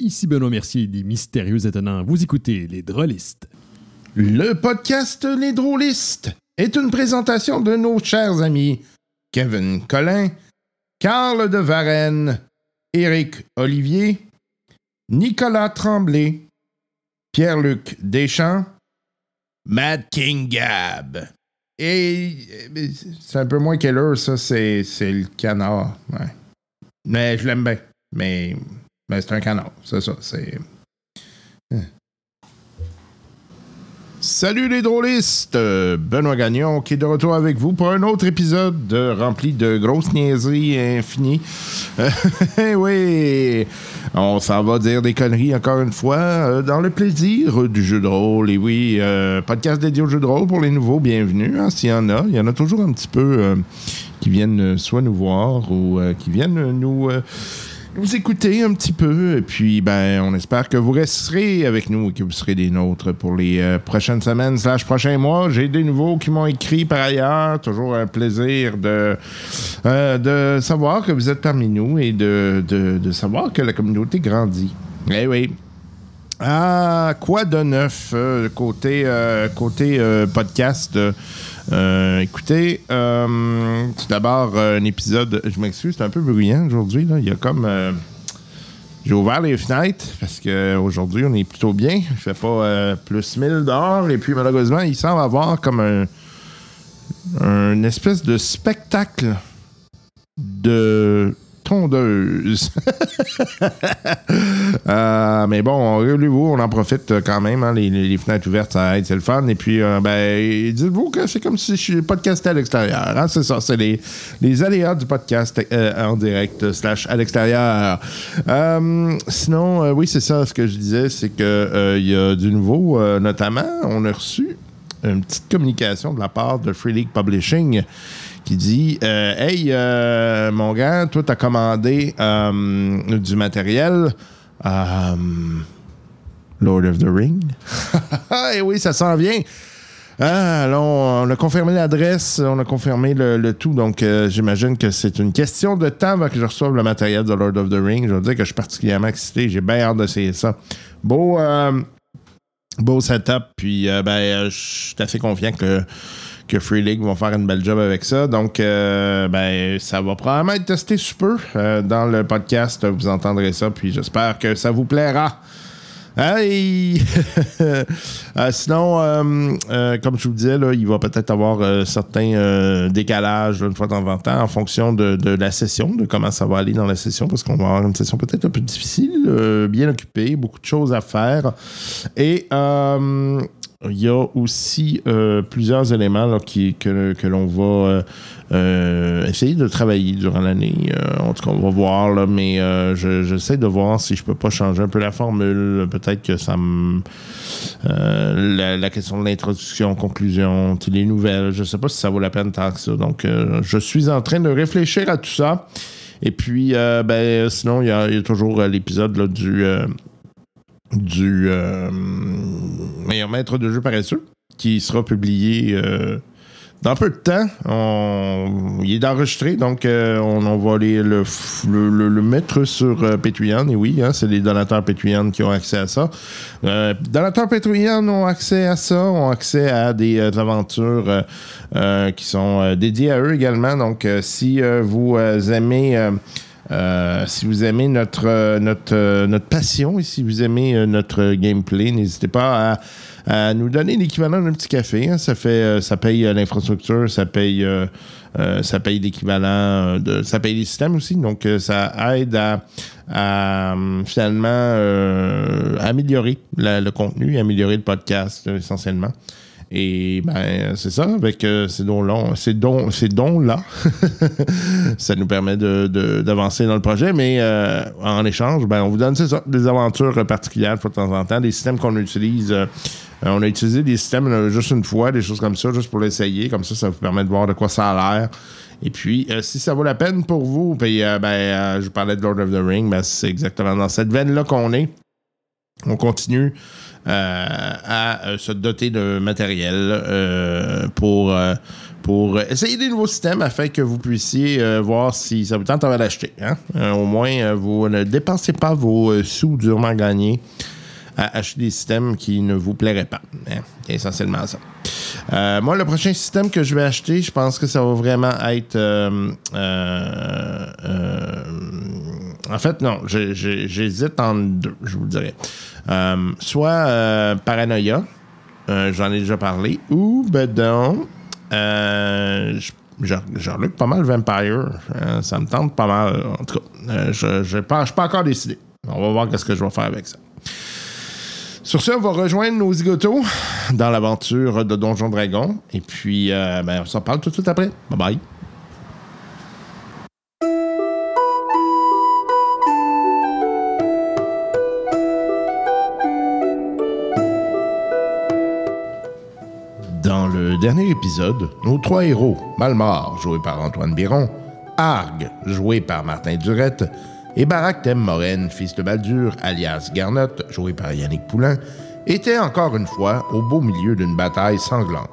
Ici Benoît Mercier des Mystérieux Étonnants. Vous écoutez Les Drôlistes. Le podcast Les Drôlistes est une présentation de nos chers amis Kevin Collin, Carl de Varenne, Éric Olivier, Nicolas Tremblay, Pierre-Luc Deschamps, Matt King Gab. Et c'est un peu moins qu'elle ça, c'est, le canard. Mais je l'aime bien. Mais mais c'est un canard, c'est ça. C'est. Salut les drôlistes! Benoît Gagnon qui est de retour avec vous pour un autre épisode rempli de grosses niaiseries infinies. Eh oui! On s'en va dire des conneries encore une fois euh, dans le plaisir du jeu de rôle. Et oui, euh, podcast dédié au jeu de rôle pour les nouveaux, bienvenue. Hein, S'il y en a, il y en a toujours un petit peu euh, qui viennent soit nous voir ou qui viennent nous vous écoutez un petit peu. Et puis, ben, on espère que vous resterez avec nous et que vous serez des nôtres pour les euh, prochaines semaines slash prochains mois. J'ai des nouveaux qui m'ont écrit par ailleurs. Toujours un plaisir de, euh, de savoir que vous êtes parmi nous et de, de, savoir que la communauté grandit. Eh oui. Ah, quoi de neuf euh, côté, côté podcast? Euh, écoutez, euh, tout d'abord, un épisode. Je m'excuse, c'est un peu bruyant aujourd'hui. Il y a comme. Euh, j'ai ouvert les fenêtres parce qu'aujourd'hui, on est plutôt bien. Je fais pas plus 1000 dehors. Et puis, malheureusement, il semble avoir comme un. Un espèce de spectacle de tondeuse. Euh, mais bon, relevez-vous, on en profite quand même. Hein, les, fenêtres ouvertes, ça aide, c'est le fun. Et puis, euh, ben, dites-vous que c'est comme si je suis podcasté à l'extérieur. Hein, c'est ça, c'est les, les aléas du podcast euh, en direct slash à l'extérieur. sinon, oui, c'est ça, ce que je disais, c'est qu'il y a du nouveau, notamment, on a reçu une petite communication de la part de Free League Publishing qui dit euh, Hey, euh, mon gars, toi, t'as commandé euh, du matériel. Lord of the Ring. Et eh oui, ça s'en vient. Ah, on a confirmé l'adresse, on a confirmé le, tout, donc j'imagine que c'est une question de temps avant que je reçoive le matériel de Lord of the Ring. Je veux dire que je suis particulièrement excité, j'ai bien hâte d'essayer ça. Beau, beau setup, puis ben, je suis assez confiant que que Free League vont faire une belle job avec ça. Donc, euh, ben, ça va probablement être testé super euh, dans le podcast. Vous entendrez ça, puis j'espère que ça vous plaira. Hey! Euh, sinon, comme je vous disais, là, il va peut-être avoir certains décalages une fois de temps en temps en fonction de, de, la session, de comment ça va aller dans la session, parce qu'on va avoir une session peut-être un peu difficile, bien occupée, beaucoup de choses à faire. Et il y a aussi euh, plusieurs éléments qui, que, l'on va euh, euh, essayer de travailler durant l'année. en tout cas, on va voir, là, mais j'essaie de voir si je peux pas changer un peu la formule. Peut-être que ça me. La, question de l'introduction, conclusion, les nouvelles, je sais pas si ça vaut la peine tant que ça. Donc, je suis en train de réfléchir à tout ça. Et puis, ben, sinon, il y, a toujours l'épisode du du euh, meilleur maître de jeu paresseux qui sera publié euh, dans peu de temps. il est enregistré, donc euh, on, va aller le, mettre sur Patreon. Et oui, hein, c'est les donateurs Patreon qui ont accès à ça. donateurs Patreon ont accès à ça, ont accès à des aventures qui sont dédiées à eux également. Donc, si vous aimez euh, si vous aimez notre, euh, notre, euh, notre passion et si vous aimez notre gameplay, n'hésitez pas à, nous donner l'équivalent d'un petit café. Hein. Ça fait, ça paye l'infrastructure, ça paye, paye l'équivalent ça paye les systèmes aussi. Donc, ça aide à, finalement améliorer le contenu, améliorer le podcast essentiellement. Et ben, c'est ça, avec euh, ces dons-là, ces dons, ces dons-là, ça nous permet d'avancer de, dans le projet, mais euh, en échange, ben, on vous donne, des aventures particulières de temps en temps, des systèmes qu'on utilise. Euh, on a utilisé des systèmes juste une fois, des choses comme ça, juste pour l'essayer. Comme ça, ça vous permet de voir de quoi ça a l'air. Et puis, si ça vaut la peine pour vous, puis, ben, je parlais de Lord of the Ring, ben, c'est exactement dans cette veine-là qu'on est. on continue euh, à euh, se doter de matériel euh, pour, pour essayer des nouveaux systèmes afin que vous puissiez voir si ça vous tente de l'acheter. Hein? Au moins, vous ne dépensez pas vos sous durement gagnés à acheter des systèmes qui ne vous plairaient pas. Hein? C'est essentiellement ça. Moi, le prochain système que je vais acheter, je pense que ça va vraiment être. euh, en fait, non, j'hésite en deux, je vous le dirais. Euh, soit euh, Paranoia, euh, j'en ai déjà parlé, ou Bedon. Euh, je- je je relook pas mal Vampire. Euh, ça me tente pas mal. En tout cas, je ne suis pas encore décidé. On va voir ce que je vais faire avec ça. Sur ce, on va rejoindre nos zigotos dans l'aventure de Donjon Dragon. Et puis, euh, ben, on s'en parle tout de suite après. Bye bye. Dernier épisode, nos trois héros, Malmar, joué par Antoine Biron, Arg, joué par Martin Durette, et Barak Thème Moren, fils de Baldur, alias Garnotte, joué par Yannick Poulain, étaient encore une fois au beau milieu d'une bataille sanglante.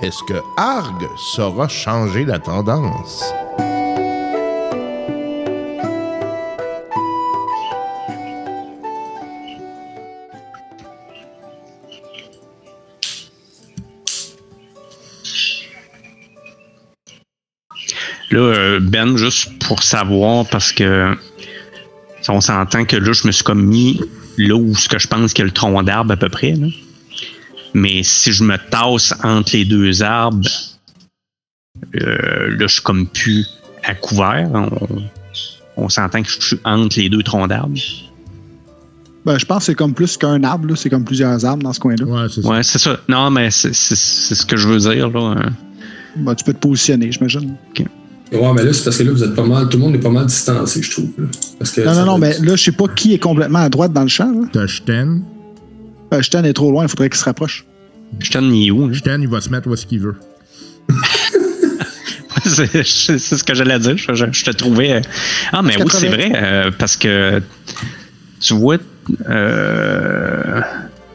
Est-ce que Arg saura changer la tendance? Là, euh, Ben, juste pour savoir, parce que on s'entend que là, je me suis comme mis là où ce que je pense qu'il y a le tronc d'arbre à peu près. là. Mais si je me tasse entre les deux arbres, euh, là, je suis comme plus à couvert. On, on s'entend que je suis entre les deux troncs d'arbres. Ben, je pense que c'est comme plus qu'un arbre, là. c'est comme plusieurs arbres dans ce coin-là. Ouais, c'est ça. Ouais, c'est ça. Non, mais c'est c'est- c'est ce que je veux dire. Là. hein. Ben, tu peux te positionner, j'imagine. Ouais, mais là, c'est parce que là, vous êtes pas mal, tout le monde est pas mal distancé, je trouve. là. Parce que Non, non, non, mais là, je sais pas qui est complètement à droite dans le champ. Là. T'as Shten. Euh, Stan est trop loin, il faudrait qu'il se rapproche. Je t'en ai où? hein? Shten, il va se mettre où est-ce qu'il veut. c'est ce que j'allais dire. Je, je- je te trouvais. euh, Ah, mais oui, c'est 80. vrai. euh, parce que tu vois. euh,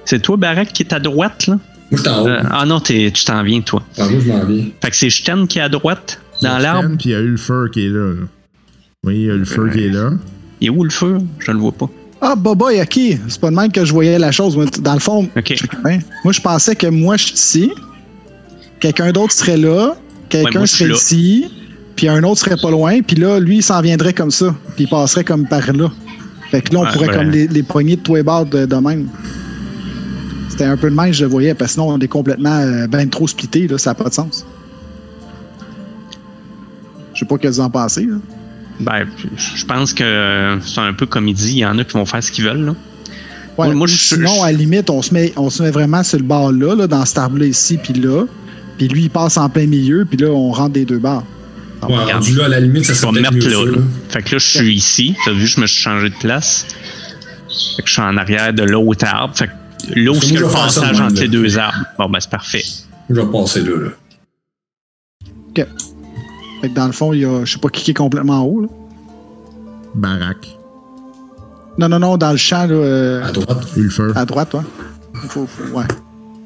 c'est toi, Barak, qui est à droite, là? Moi, je suis en haut. Euh, ah non, tu t'en viens, toi. Ah, moi, je m'en viens. Fait que c'est Sten qui est à droite, dans l'arbre. Puis il y a Ulfer qui est là. là. Oui, il y a Ulfer qui est là. Il est où le feu? Je le vois pas. Ah, Boba, ok. C'est pas de même que je voyais la chose. Dans le fond, Ok. hein, moi, je pensais que moi, je suis ici, quelqu'un d'autre serait là, quelqu'un je serait là. ici, puis un autre serait pas loin, puis là, lui, il s'en viendrait comme ça, puis il passerait comme par là. Fait que là, on pourrait ben- comme les, les poignées de tous les bords de, de même. C'était un peu de même que je le voyais, parce que sinon, on est complètement euh, ben trop splitté, là, ça n'a pas de sens. Je sais pas ce que vous en pensez. Là. Ben, je pense que c'est un peu comme il dit, il y en a qui vont faire ce qu'ils veulent, là. Ouais, Moi- moi, je- sinon, je- à la limite, on se met, on se met vraiment sur le bord là, là dans cet arbre-là ici, puis là. Puis lui, il passe en plein milieu, puis là, on rentre des deux barres. Ouais, rendu là, à la limite, ça serait mettre mieux là, ça, là. là. Fait que là, je suis ici. T'as vu, je me suis changé de place. Fait que je suis en arrière de l'autre arbre. Fait que là où il y a le passage entre les deux arbres? Bon, ben, c'est parfait. Je vais passer là, là. Fait que dans le fond, il y a, je sais pas qui qui est complètement en haut. Là. Barak. Non, non, non, dans le champ, là, euh, À droite. Ulfer. à droite, ouais. Faut, faut- ouais.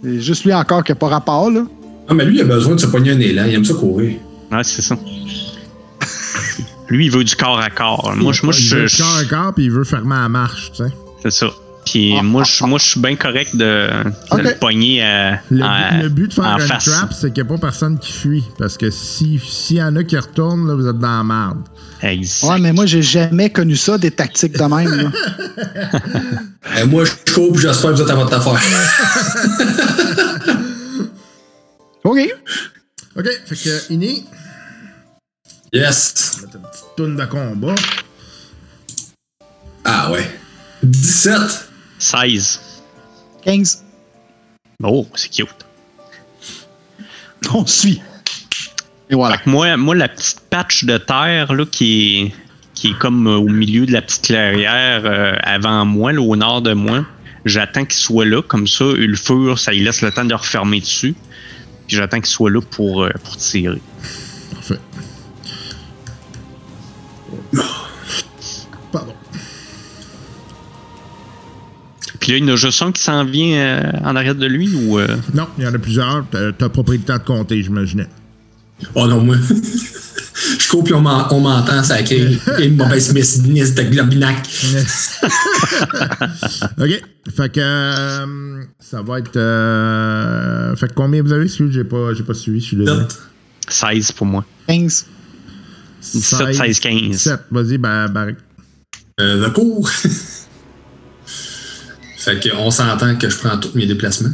C'est juste lui encore qui n'a pas rapport, là. Ah, mais lui, il a besoin de se pogner un élan. Il aime ça courir. Ouais, c'est ça. Lui, il veut du corps à corps. Moi, je, moi, il je, veut je- le corps à corps, puis il veut fermer la marche, tu sais. c'est ça. Puis Ah, moi, je, moi, je suis bien correct de, de Ok. le pogner euh, Le, en, but- le but de faire un face. trap, c'est qu'il n'y a pas personne qui fuit. Parce que si- s'il y en a qui retournent, là, vous êtes dans la merde. Exact. Ouais, mais moi, j'ai jamais connu ça, des tactiques de même, là. Et moi, je cours, puis j'espère que vous êtes à votre affaire. OK. OK, fait que, Ini, Yes. mettre une petite toune de combat. Ah, ouais. 17. 16. 15. Oh, c'est cute. On suit. Et voilà. Fait que moi, moi, la petite patch de terre là, qui, est, qui est comme euh, au milieu de la petite clairière euh, avant moi, là, au nord de moi, j'attends qu'il soit là. Comme ça, Ulfur, ça lui laisse le temps de refermer dessus. Puis j'attends qu'il soit là pour, euh, pour tirer. Puis là, il y en a juste un qui s'en vient euh, en arrière de lui ou. euh, Non, il y en a plusieurs. T'as pas pris le temps de compter, j'imaginais. Oh non, moi. Je cours puis on m'en- on m'entend, ça crée une mauvaise messiniste de globinac. OK. Fait que euh, ça va être. euh, fait que combien vous avez suivi? J'ai pas, j'ai pas suivi, je suis désolé. 16 pour moi. 15. 17, 16, 15. 17. Vas-y, Barrick. Euh, le cours. fait qu'on s'entend que je prends tous mes déplacements.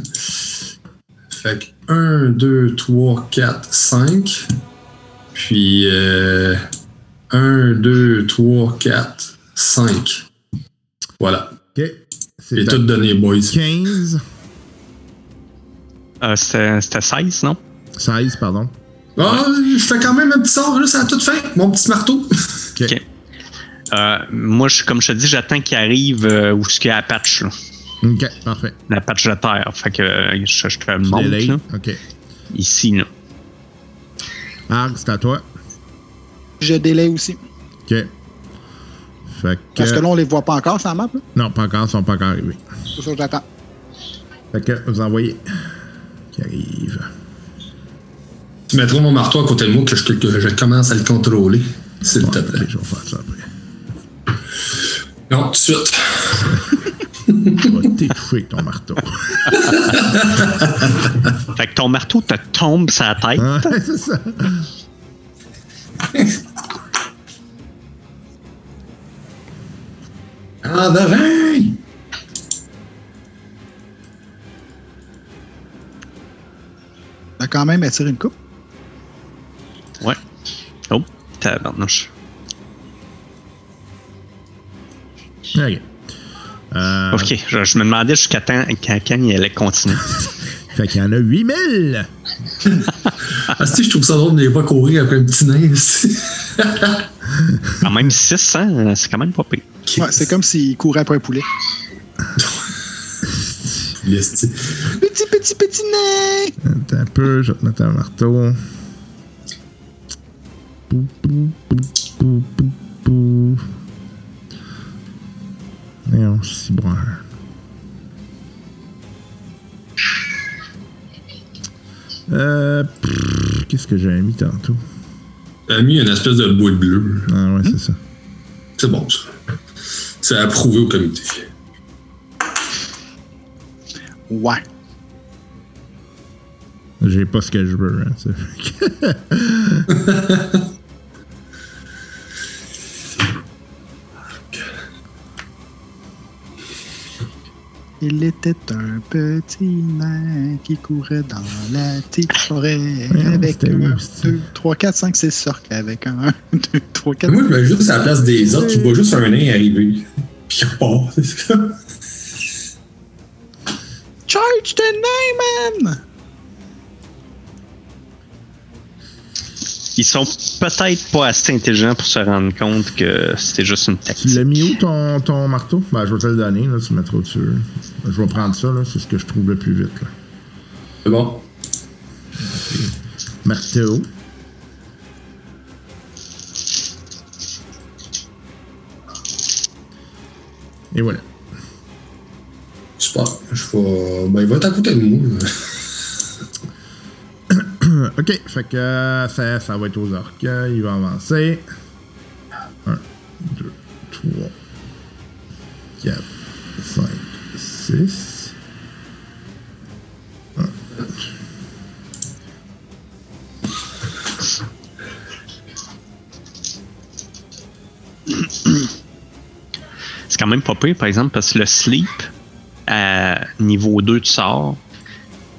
Fait que 1, 2, 3, 4, 5. Puis euh, 1, 2, 3, 4, 5. Voilà. OK. J'ai C'est tout à donné, boys. 15. Euh, C'était c'était 16, non? 16, pardon. Ah, je fais quand même un petit sort, là, ça a tout fait. Mon petit marteau. OK. OK. Euh, moi, je, comme je te dis, j'attends qu'il arrive euh, où ce qu'il y a la patch, là. OK, parfait. la patch de terre. Fait que euh, je, je te le montre. OK. Ici, là. Arg, c'est à toi. Je délai aussi. OK. Fait que. Parce que là, on les voit pas encore, ça map. Là. Non, pas encore, ils sont pas encore arrivés. C'est ça que j'attends. Fait que vous envoyez. Qui arrive. Tu mettras mon marteau à côté de moi que je, que je commence à le contrôler, s'il te plaît. ok, je vais faire ça après. Non, tout de suite. Je vais t'étouffer avec ton marteau. Fait que ton marteau te tombe sur la tête. Ouais, c'est ça. En! On a quand même attiré une coupe? Ouais. Oh, tabarnouche. OK. Euh, Ok, je, je me demandais jusqu'à quand, quand il allait continuer. Fait qu'il y en a 8000. Ah, si, je trouve ça drôle de les pas courir après un petit nain. ici. Quand même 600, c'est quand même pas pire. Ouais, c'est comme s'il courait après un poulet. Petit, petit, petit nain! Attends un peu, je vais te mettre un marteau. Pou, pou, pou, pou, pou, pou. Voyons, c'est bon. Euh, qu'est-ce que j'avais mis tantôt? T'as mis une espèce de bout de bleu. Ah ouais, c'est ça. C'est bon, ça. C'est approuvé au comité. Ouais. J'ai pas ce que je veux. Hein, Il était un petit nain qui courait dans la petite forêt Ouais, avec un, deux, trois, quatre, cinq, six sortes avec un, un, deux, trois, quatre. Moi, je vais juste à la place des autres, tu vois juste un nain arriver. Puis il repart. c'est ça. Charge the nain, man! Ils sont peut-être pas assez intelligents pour se rendre compte que c'était juste une tu tactique. l'as mis où ton, ton marteau? Ben, je vais te le donner, là, tu le mettras au-dessus. Je vais prendre ça, là, c'est ce que je trouve le plus vite. Là. C'est bon? Marteau. Et voilà. Super. Je vais. Ben, il va être à côté de moi. OK, fait que euh, ça, va être aux orques. Il va avancer. 1, 2, 3, 4, 5, 6. C'est quand même pas pire, par exemple, parce que le sleep, à niveau 2, tu sors.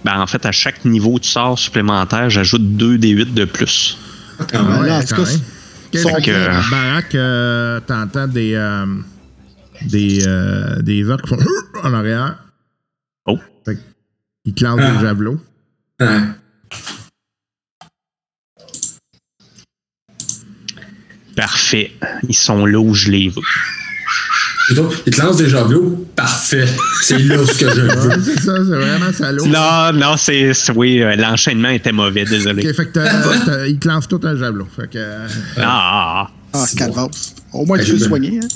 Ben, en fait, à chaque niveau tu sors supplémentaire, j'ajoute 2 des 8 de plus. Quand même. Ouais, là, en tout cas, que. Barack, euh, t'entends des, euh, des, euh, des orques qui font en arrière. Oh. Fait ils te lancent Ah. des javelots. Hein. Parfait. Ils sont là où je les veux. Il te lance des javelots. Parfait. C'est là ce que je veux. c'est ça, c'est vraiment salaud. Non, non, c'est. Oui, euh, l'enchaînement était mauvais, désolé. Ok, fait que t'as- t'as- ils te lancent tout un javelot. Fait que. euh, Ah, Ah, C'est. Au moins, tu peux j'ai soigner. Hein?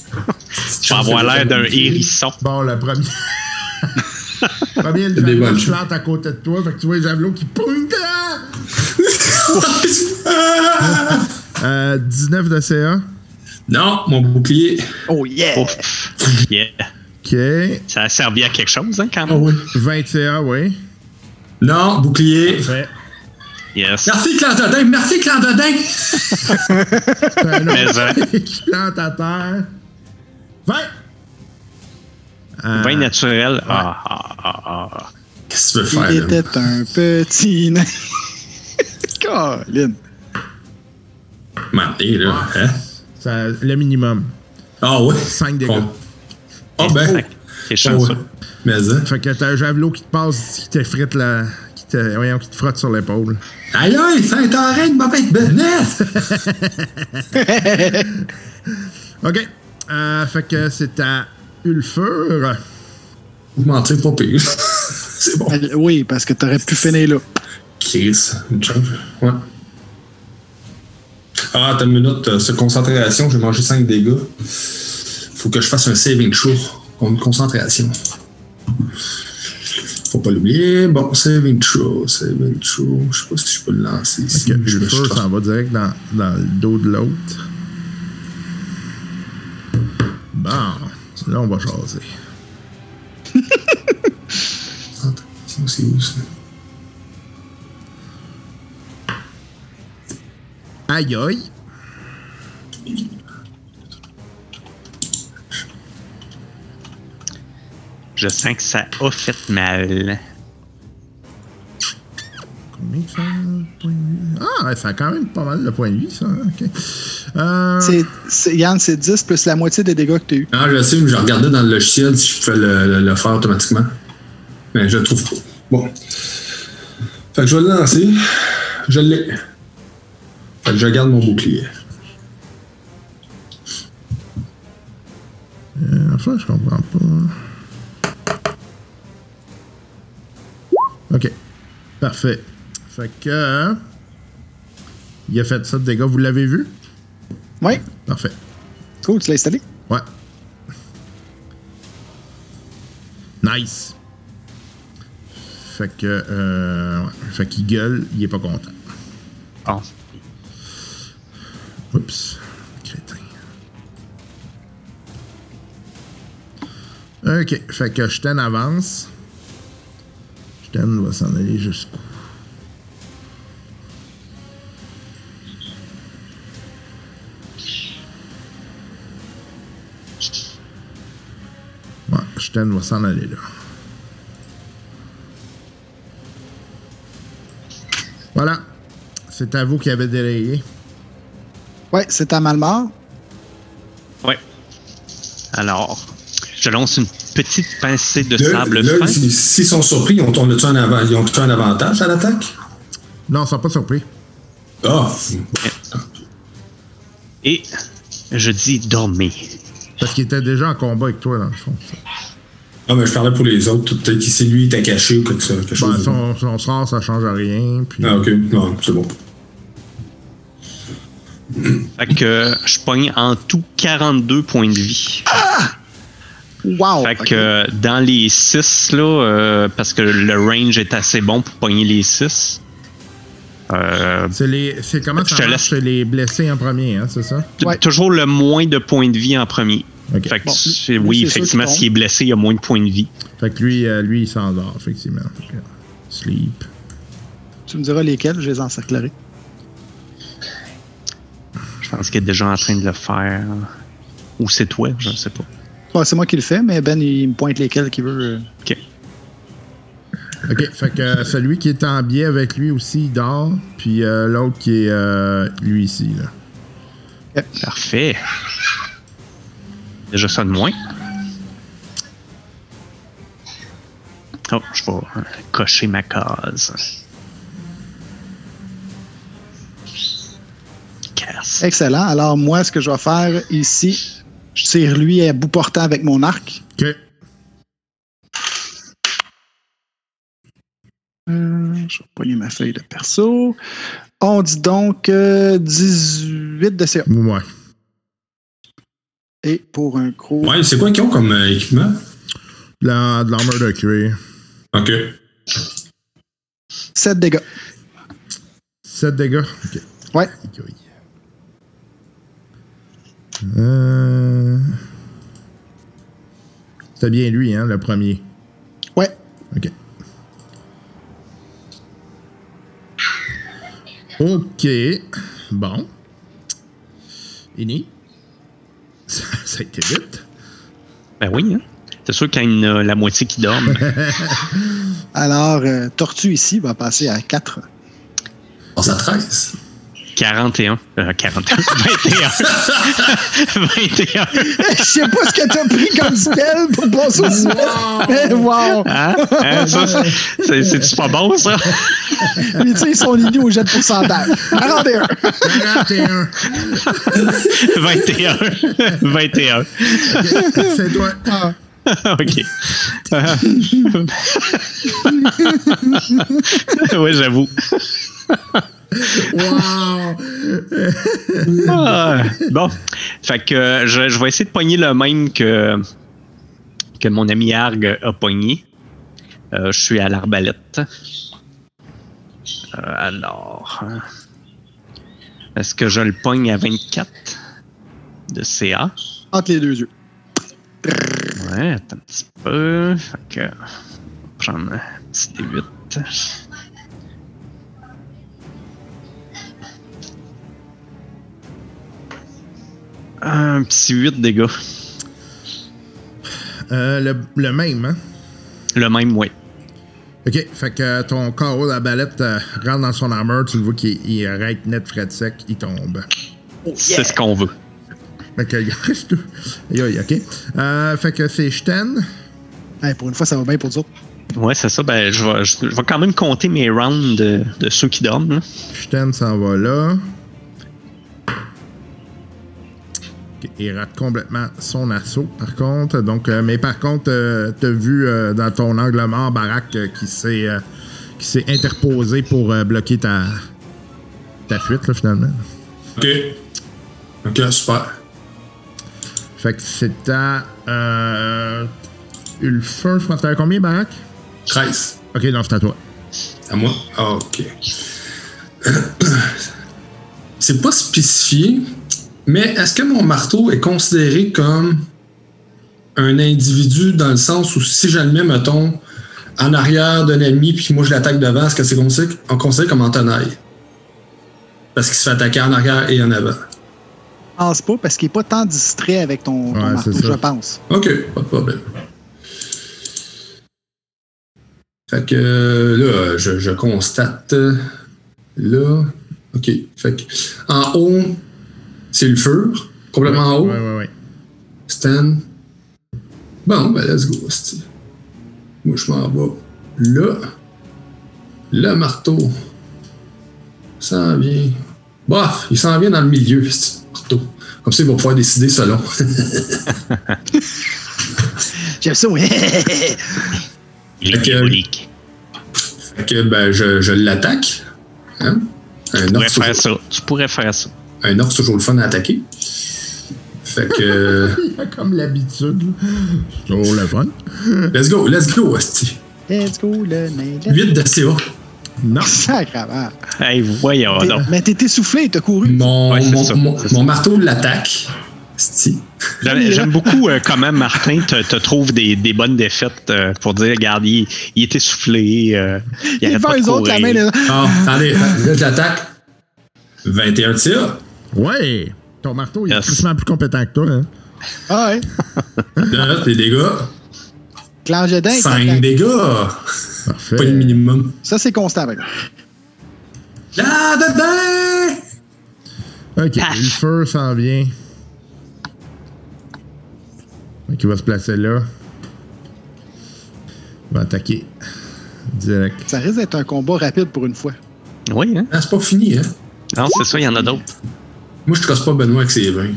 je vais avoir l'air d'un hérisson. Bon, le premier. Premier, le Des javelot bonnes se plante à côté de toi. Fait que tu vois le javelot qui pointe. Euh, 19 de CA. non, mon bouclier. Oh yeah! Ouf. Yeah. OK. Ça a servi à quelque chose, hein, quand Ah même? oui. 20 CA, oui. Non, bouclier. Fait. Yes. Merci, Clan Dodin. Merci, Clan Dodin. T'as un Mais, hein. qui plante à terre? 20! Euh, Vin naturel. Ah, ah, ah, ah. Qu'est-ce que tu veux faire, Il là? était un petit nain. Colin. Maté, là. Hein? Ça- le minimum. Ah ouais? 5 dégâts. Ah ben. T'es Ah chanceux. ouais. Mais hein? Fait que t'as un javelot qui te passe, qui t'effrite la. Qui te, voyons, qui te frotte sur l'épaule. Aïe aïe, Saint-Henri de mauvaise business! OK. Euh, fait que c'est à Ulfur. Vous mentez pas pire. C'est bon. Elle- Oui, parce que t'aurais pu finir là. Chris, une. Ouais. Ah, t'as une minute, euh, cette concentration, j'ai mangé 5 dégâts. Faut que je fasse un saving throw contre concentration. Faut pas l'oublier. Bon, saving throw, saving throw. Je sais pas si je peux le lancer ici. que Je suis s'en va direct dans, dans le dos de l'autre. Bon. Là, on va jaser. C'est où ça? Aïe aïe. Je sens que ça a fait mal. Combien ça point de vie? Ah, ouais, ça a quand même pas mal de points de vie, ça. OK. Euh, Yann, c'est 10 plus la moitié des dégâts que t'as eu. Ah, je sais, mais je regardais dans le logiciel si je pouvais le, le- le faire automatiquement. Mais je le trouve pas. Bon. Fait que je vais le lancer. Je l'ai. Fait que je garde mon bouclier. Euh, enfin, je comprends pas. OK. Parfait. Fait que. il a fait ça de dégâts. Vous l'avez vu? Oui, Parfait. cool, tu l'as installé? Ouais. Nice. Fait que. Euh, ouais. Fait qu'il gueule, il est pas content. Bon. Oups. Crétin. Ok. Fait que Shten avance. Shten va s'en aller jusqu'où? Ouais, Shten va s'en aller là. Voilà. C'est à vous qui avez délayé. Ouais, c'est à Malmort. Ouais. Alors, je lance une petite pincée de sable fin. si- s'ils sont surpris, ils ont, on un, avant- ils ont un avantage à l'attaque? Non, ils sont pas surpris. Ah! Et je dis dormez. Parce qu'il était déjà en combat avec toi, dans le fond. Ah, mais je parlais pour les autres. Peut-être que c'est lui qui était caché ou quelque, chose- Ben, chose. son, son sort, ça change rien. Puis... Ah, ok. Non, c'est bon. Fait que je pogne en tout 42 points de vie. Wow! Fait que euh, dans les 6, là, euh, parce que le range est assez bon pour pogner les 6. Euh, C'est, les, c'est comment Je ça te marche? laisse. Les blessés en premier, hein, c'est ça? Ouais. Toujours le moins de points de vie en premier. Ok. Fait que Bon, c'est- lui, oui, effectivement, s'il est blessé, il y a moins de points de vie. Fait que lui, euh, lui il s'endort, effectivement. Sleep. Tu me diras lesquels, je les encerclerai. Je pense qu'il est déjà en train de le faire. Ou c'est toi, je ne sais pas. Bon, c'est moi qui le fais, mais Ben, il me pointe lesquels qu'il veut. euh. OK. OK, fait que euh, celui qui est en biais avec lui aussi, il dort. Puis euh, l'autre qui est euh, lui ici, là. Parfait. Déjà ça de moins. Oh, je vais cocher ma case. Excellent. Alors, moi, ce que je vais faire ici, je tire lui à bout portant avec mon arc. OK. Euh, je vais pogner ma feuille de perso. On dit donc euh, 18 de CA. Ouais. Et pour un gros. Ouais, c'est quoi qu'ils ont comme euh, équipement? De la- de l'armure de cuir. Ok. 7 dégâts. 7 dégâts? Ok. Ouais. Euh... C'était bien lui, hein, le premier. Ouais. Ok. Ok. Bon. Ini. Ça, ça a été vite. Ben oui, hein. C'est sûr qu'il y en a la moitié qui dorment. Alors, euh, Tortue ici va passer à 4. On passe à 13. 41. Euh, 41. 21. 21. Je sais pas ce que t'as pris comme spell pour passer au suivant. Mais wow! Hein? Hein, ça, c'est- c'est-tu pas bon, ça? Il utilise son ligne au jet de pourcentage. 41. 41. 21. 21. C'est toi. Ah. OK. oui, j'avoue. Wow. Ah, bon. Fait que je, je vais essayer de pogner le même que, que mon ami Arg a pogné. Euh, je suis à l'arbalète. Euh, alors. hein. Est-ce que je le pogne à 24 de CA? Entre les deux yeux. Ouais, attends un petit peu. Fait que. on va prendre un petit D8. Un petit 8 dégâts. Euh, le, le même, hein? Le même, ouais. Ok, fait que ton carreau de la balette euh, rentre dans son armure, tu le vois qu'il il arrête net frais de sec, il tombe. C'est ce qu'on veut. Fait que il reste aïe, ok. Euh, fait que c'est Sten. Hey, pour une fois, ça va bien pour nous autres. Ouais, c'est ça. Ben, je vais, je, je vais quand même compter mes rounds de, de ceux qui dorment. là. Sten s'en va là. Il rate complètement son assaut, par contre. Donc, euh, mais par contre, euh, t'as vu euh, dans ton angle mort Barak qui s'est qui s'est interposé pour bloquer ta ta fuite là, finalement. Ok. Ok, super. Fait que c'est à Ulfer, je pense que t'avais combien Barak 13. Ok, non, c'est à toi. À moi? Ah, ok. C'est pas spécifié, mais est-ce que mon marteau est considéré comme un individu dans le sens où si je le mets, mettons, en arrière d'un ennemi puis moi je l'attaque devant, est-ce que c'est considéré, comme en tenaille? Parce qu'il se fait attaquer en arrière et en avant. Je pense pas parce qu'il est pas tant distrait avec ton, ton Ouais, marteau, c'est ça. je pense. Ok, pas de problème. Fait que là, je, je constate. Là. Ok. Fait que en haut, c'est le feu. Complètement en haut. Ouais, ouais, ouais. Stand. Bon, ben let's go. c'ti. Moi, je m'en vais là. Le marteau. S'en vient. Bah, il s'en vient dans le milieu, ce marteau. Comme ça, il va pouvoir décider selon. J'aime ça, oui. Il est diabolique. Fait que ben, je, je l'attaque. Hein? Tu pourrais faire ça. Tu pourrais faire ça. Un orc, c'est toujours le fun à attaquer. Fait que. Il a comme l'habitude. là. C'est toujours le fun. let's go, let's go, Asti. Let's go, le nain. 8 de CA. Non. Sacrement. Hey, voyons donc. Mais t'es essoufflé, t'as couru. Mon, Ouais, mon, ça, mon- marteau l'attaque. Asti. J'aime beaucoup euh, quand même, Martin, te, te trouve des, des bonnes défaites euh, pour dire, regarde, il, il est essoufflé. euh, il Il arrête pas de autres la main. les- Ah, attendez, là, je l'attaque. 21 de CA. Ouais. Ton marteau, il est Yes. plus compétent que toi. Hein? Ah ouais. Là, les dégâts. Clangeddin. 5 dégâts. Parfait. Pas le minimum. Ça, c'est constant. par exemple. Là, dedans! Ok, Paf. le feu s'en vient. Donc, il va se placer là. Il va attaquer. Direct. Ça risque d'être un combat rapide pour une fois. Oui, hein? Ah, c'est pas fini, hein? Non, c'est ça, il y en a d'autres. Moi, je trosse pas Benoît avec ses 20.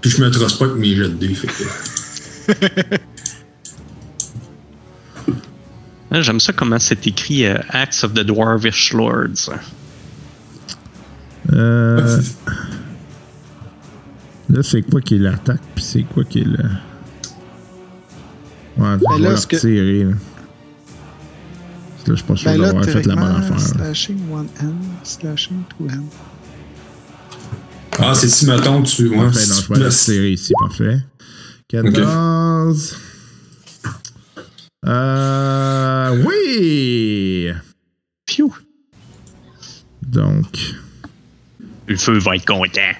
Puis je me trosse pas avec mes jets de dés. Fait que... Ah, J'aime ça comment c'est écrit euh, Acts of the Dwarvish Lords. Euh, Là, c'est quoi qui est l'attaque, puis c'est quoi qui est le. Ouais, je Ben vais leur tirer, là. Que Là, je suis pas sûr Ben là, d'avoir fait la bonne affaire. là. slashing one hand, slashing two hand. Ah, c'est si, mettons, tu. Ouais, Parfait, je vais tirer ici, parfait. 14. Euh. Oui! Donc. Le feu va être content.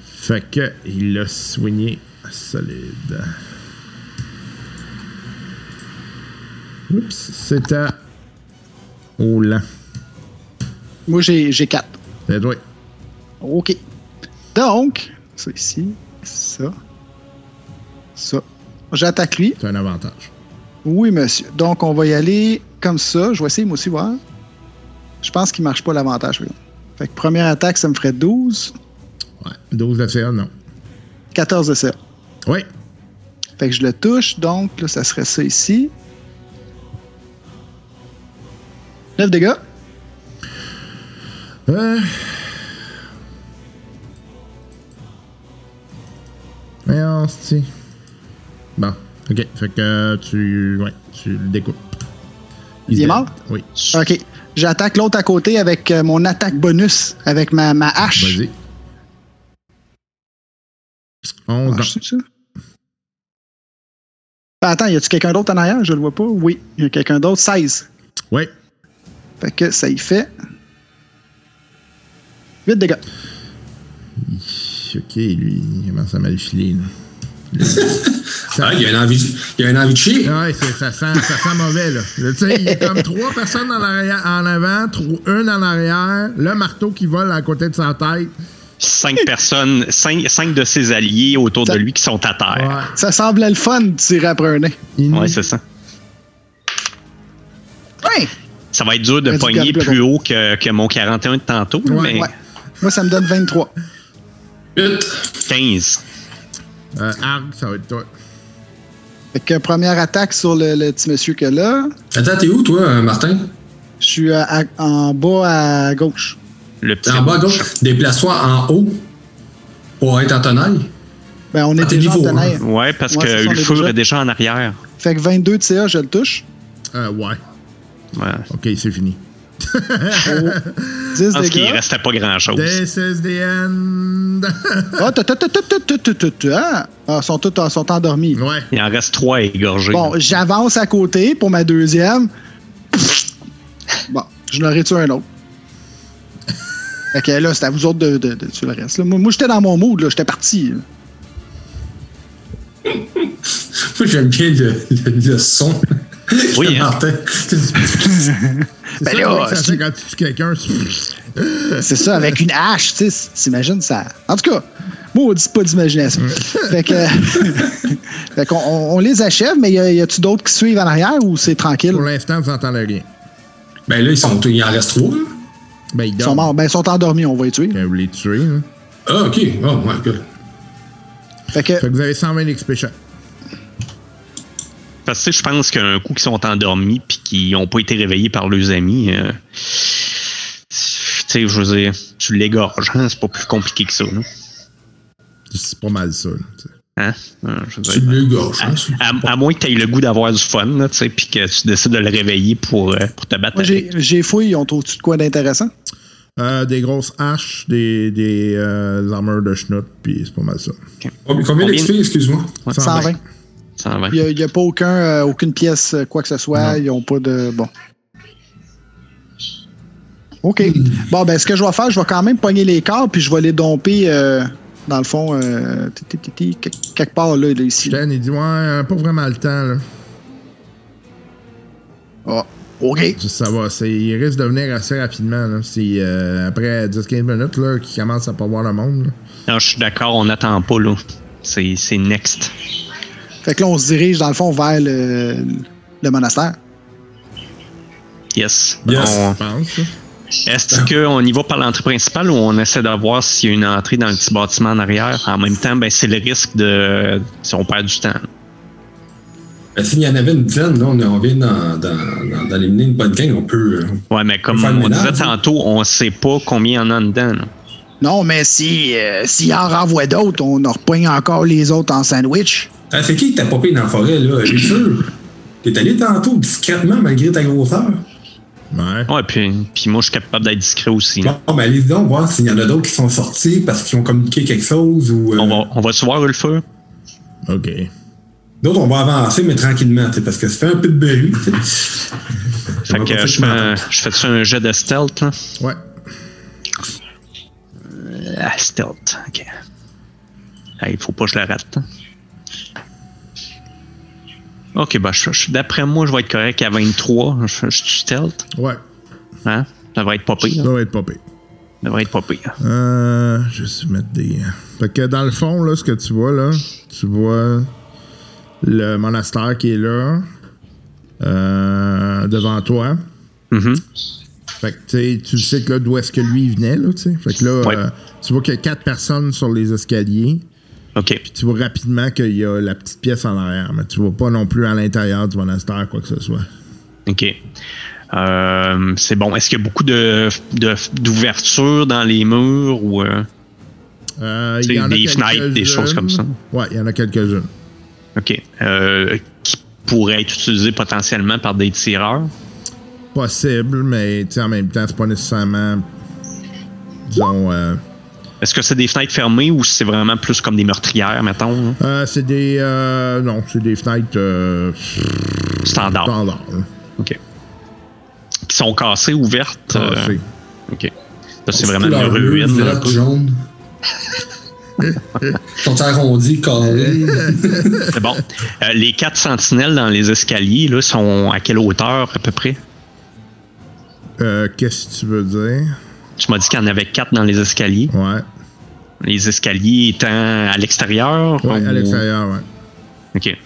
Fait que il l'a soigné solide. Oups, c'était au lent. Moi, j'ai j'ai quatre. C'est toi. OK. Donc, ça ici, ça, ça. J'attaque lui. C'est un avantage. Oui, monsieur. Donc, on va y aller comme ça. Je vais essayer, moi aussi, voir. Je pense qu'il marche pas l'avantage. Fait que première attaque, ça me ferait 12. Ouais. 12 de CA, non. 14 de ça. Oui. Fait que je le touche. Donc, là, ça serait ça ici. 9 dégâts. Euh. Voyons. Bon. Ok. Fait que tu. Ouais, tu le découpes. Il est mort? Oui. OK. J'attaque l'autre à côté avec euh, mon attaque bonus, avec ma, ma hache. Vas-y. 11 Ah, c'est ça? Ah, attends, y a-tu quelqu'un d'autre en arrière? Je le vois pas. Oui, il y a quelqu'un d'autre. 16. Oui. Fait que ça y fait 8 dégâts. Ok, lui, il commence à mal filer. là. Ah, il y a une envie, il y a une envie de chier. Ouais, c'est- ça, sent, ça sent mauvais, là. Tu sais, il y a comme trois personnes en, arrière, en avant, trois, une en arrière, le marteau qui vole à côté de sa tête. Cinq personnes, cinq, cinq de ses alliés autour Ça- de lui qui sont à terre. Ouais. Ça semblait le fun de tirer après un nez. Ouais, c'est ça. Ouais! Ça va être dur de pogner plus haut que, que mon 41 de tantôt, Ouais, mais Ouais. Moi, ça me donne 23. 8. 15. euh, ça va être toi. Fait que première attaque sur le, le petit monsieur que là. Attends, t'es où, toi, Martin? Je suis à- à- en bas à gauche. En bas à gauche, déplace-toi en haut pour être en tenaille. Ben, on est ah, déjà niveau, en hein. Ouais, parce ouais, que Ulfur est déjà en arrière. Fait que 22 de CA, je le touche. Euh, ouais. Ok, c'est fini. oh, 10 Parce qu'il restait pas grand chose. This is the end. ah, ah, sont tous sont endormis. Ouais. Il en reste trois égorgés. Bon, j'avance à côté pour ma deuxième. Bon, je leur ai tué un autre. Fait que là, c'est à vous autres de, de, de tuer le reste. là. Moi, moi, j'étais dans mon mood, là. J'étais parti. là. Moi, j'aime bien le, le, le son. Oui, hein. Martin. C'est Ben ça, là, ouais, ça si- fait quand tu tues quelqu'un. c'est- ça, avec une hache, tu sais. T'imagines ça. En tout cas, moi, on dit pas d'imagination. fait que. fait qu'on on, on les achève, mais y a- y a-tu d'autres qui suivent en arrière ou c'est tranquille? Pour l'instant, vous n'entendez rien. Ben là, ils sont, il en reste trois. là. Ben, il Ils sont morts. Ben, ils sont endormis, on va les tuer. Quand vous les tuez, là. Ah, ok. Oh, ouais, good. Fait que. Fait que vous avez 120 d'XP chaque. Parce que je pense qu'un coup qu'ils sont endormis puis qu'ils n'ont pas été réveillés par leurs amis, euh, tu sais, je veux dire, tu l'égorges, hein, c'est pas plus compliqué que ça, là. C'est pas mal ça. là, tu sais. Hein? Euh, je veux Tu dire, le gorges. à, Hein, à- à moins que tu aies le goût d'avoir du fun, là, tu sais, puis que tu décides de le réveiller pour, euh, pour te battre Moi, j'ai avec. j'ai fouillé, ils ont trouvé-tu de quoi d'intéressant? Euh, des grosses haches, des, des euh, armures de schnout, puis c'est pas mal ça. Combien Combien- d'XP, excuse-moi? 120. 120. Il n'y a, pas aucun, euh, aucune pièce, euh, quoi que ce soit. Ils n'ont pas de. Bon. OK. Bon, ben, ce que je vais faire, je vais quand même pogner les corps, puis je vais les domper, euh, dans le fond, euh, quelque part, là, ici. Stan, il dit Ouais, euh, pas vraiment le temps, là. Ah, OK. Ça va, c'est- il risque de venir assez rapidement, là. C'est euh, après 10-15 minutes, là, qu'il commence à pas voir le monde, là. Non, je suis d'accord, on n'attend pas, là. C'est c'est next. Fait que là, on se dirige, dans le fond, vers le, le monastère. Yes. Yes. On- Je pense, là. Est-ce qu'on y va par l'entrée principale ou on essaie de voir s'il y a une entrée dans le petit bâtiment en arrière? En même temps, ben, c'est le risque de. si on perd du temps. Ben, S'il y en avait une dizaine, là, on, on vient d'éliminer une bonne gang, on peut. euh, Ouais, mais comme on disait hein. tantôt, on sait pas combien il y en a dedans. là. Non, mais si euh, s'il en renvoie d'autres, on en repoigne encore les autres en sandwich. Ah, c'est qui qui t'a popé dans la forêt, là? Es sûr? T'es allé tantôt discrètement malgré ta grosseur? Ouais. Ouais, puis, puis moi, je suis capable d'être discret aussi. Bon, ben allez donc voir s'il y en a d'autres qui sont sortis parce qu'ils ont communiqué quelque chose ou. euh, On va, on va se voir le feu. OK. D'autres, on va avancer, mais tranquillement, tu sais, parce que ça fait un peu de bruit. tu sais. Fait que je fais, je fais un jet de stealth. Là? Ouais. Ah, stealth. OK. Il faut pas que je le rate. hein. OK, bah, d'après moi, je vais être correct à 23. Je, je suis stealth. Ouais. Hein? Ça va être pas pire. Ça va être pas pire. Ça va être pas pire. Euh, je vais mettre des. Fait que dans le fond, là, ce que tu vois, là, tu vois le monastère qui est là, euh, devant toi. Mhm. Fait que, tu sais, tu sais que là, d'où est-ce que lui il venait, là, tu sais. Fait que là, Ouais. euh, tu vois qu'il y a quatre personnes sur les escaliers. OK. Tu vois rapidement qu'il y a la petite pièce en arrière, mais tu vois pas non plus à l'intérieur du monastère quoi que ce soit. OK. Euh, c'est bon. Est-ce qu'il y a beaucoup de, d'ouvertures dans les murs ou. euh, Euh, y en des fenêtres, des choses comme ça? Ouais, il y en a quelques-unes. OK. Euh, qui pourraient être utilisées potentiellement par des tireurs? Possible, mais en même temps, c'est pas nécessairement. Disons. Est-ce que c'est des fenêtres fermées ou c'est vraiment plus comme des meurtrières, mettons? euh, c'est des. euh, non, c'est des fenêtres euh, Standard. standards. là. OK. Qui sont cassées, ouvertes? Cassées. OK. Là, c'est vraiment une ruine. jaune. Ils sont arrondis, carrés. C'est bon. Euh, les quatre sentinelles dans les escaliers là, sont à quelle hauteur à peu près? Euh, Qu'est-ce que tu veux dire? Tu m'as dit qu'il y en avait quatre dans les escaliers. Ouais. Les escaliers étant à l'extérieur? Ouais, à l'extérieur, ouais. OK.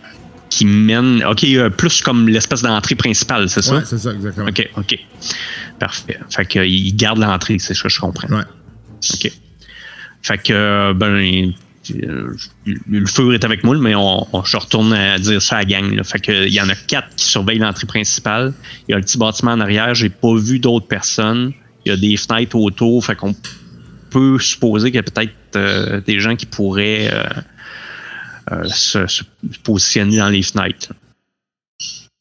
Qui mènent. OK, euh, plus comme l'espèce d'entrée principale, c'est ça? Ouais, c'est ça, exactement. OK, OK. Parfait. Fait qu'ils gardent l'entrée, c'est ce que je comprends. Ouais. OK. Fait que, euh, ben, euh, le feu est avec moi, mais on, on- je retourne à dire ça à la gang. Là. Fait que, il y en a quatre qui surveillent l'entrée principale. Il y a le petit bâtiment en arrière. J'ai pas vu d'autres personnes. Il y a des fenêtres autour. Fait qu'on peut supposer qu'il y a peut-être euh, des gens qui pourraient euh, euh, se, se positionner dans les fenêtres.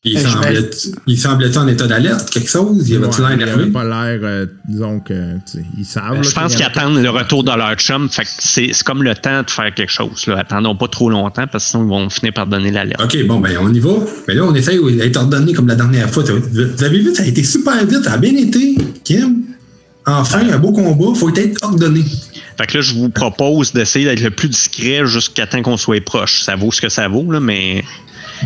Il semblait, il semblait en état d'alerte, quelque chose? Il avait-tu Ouais, l'air il avait énervé? pas l'air, euh, disons que, tu sais, ils savent. là, je pense qu'il qu'ils attendent le retour de leur chum. Fait que c'est c'est comme le temps de faire quelque chose. Là. Attendons pas trop longtemps parce que sinon ils vont finir par donner l'alerte. OK, bon, ben, on y va. Mais là, on essaye d'être ordonné comme la dernière fois. Vous avez vu, ça a été super vite. Ça a bien été, Kim. Enfin, un beau combat. Faut être ordonné. Fait que là, je vous propose d'essayer d'être le plus discret jusqu'à temps qu'on soit proche. Ça vaut ce que ça vaut, là, mais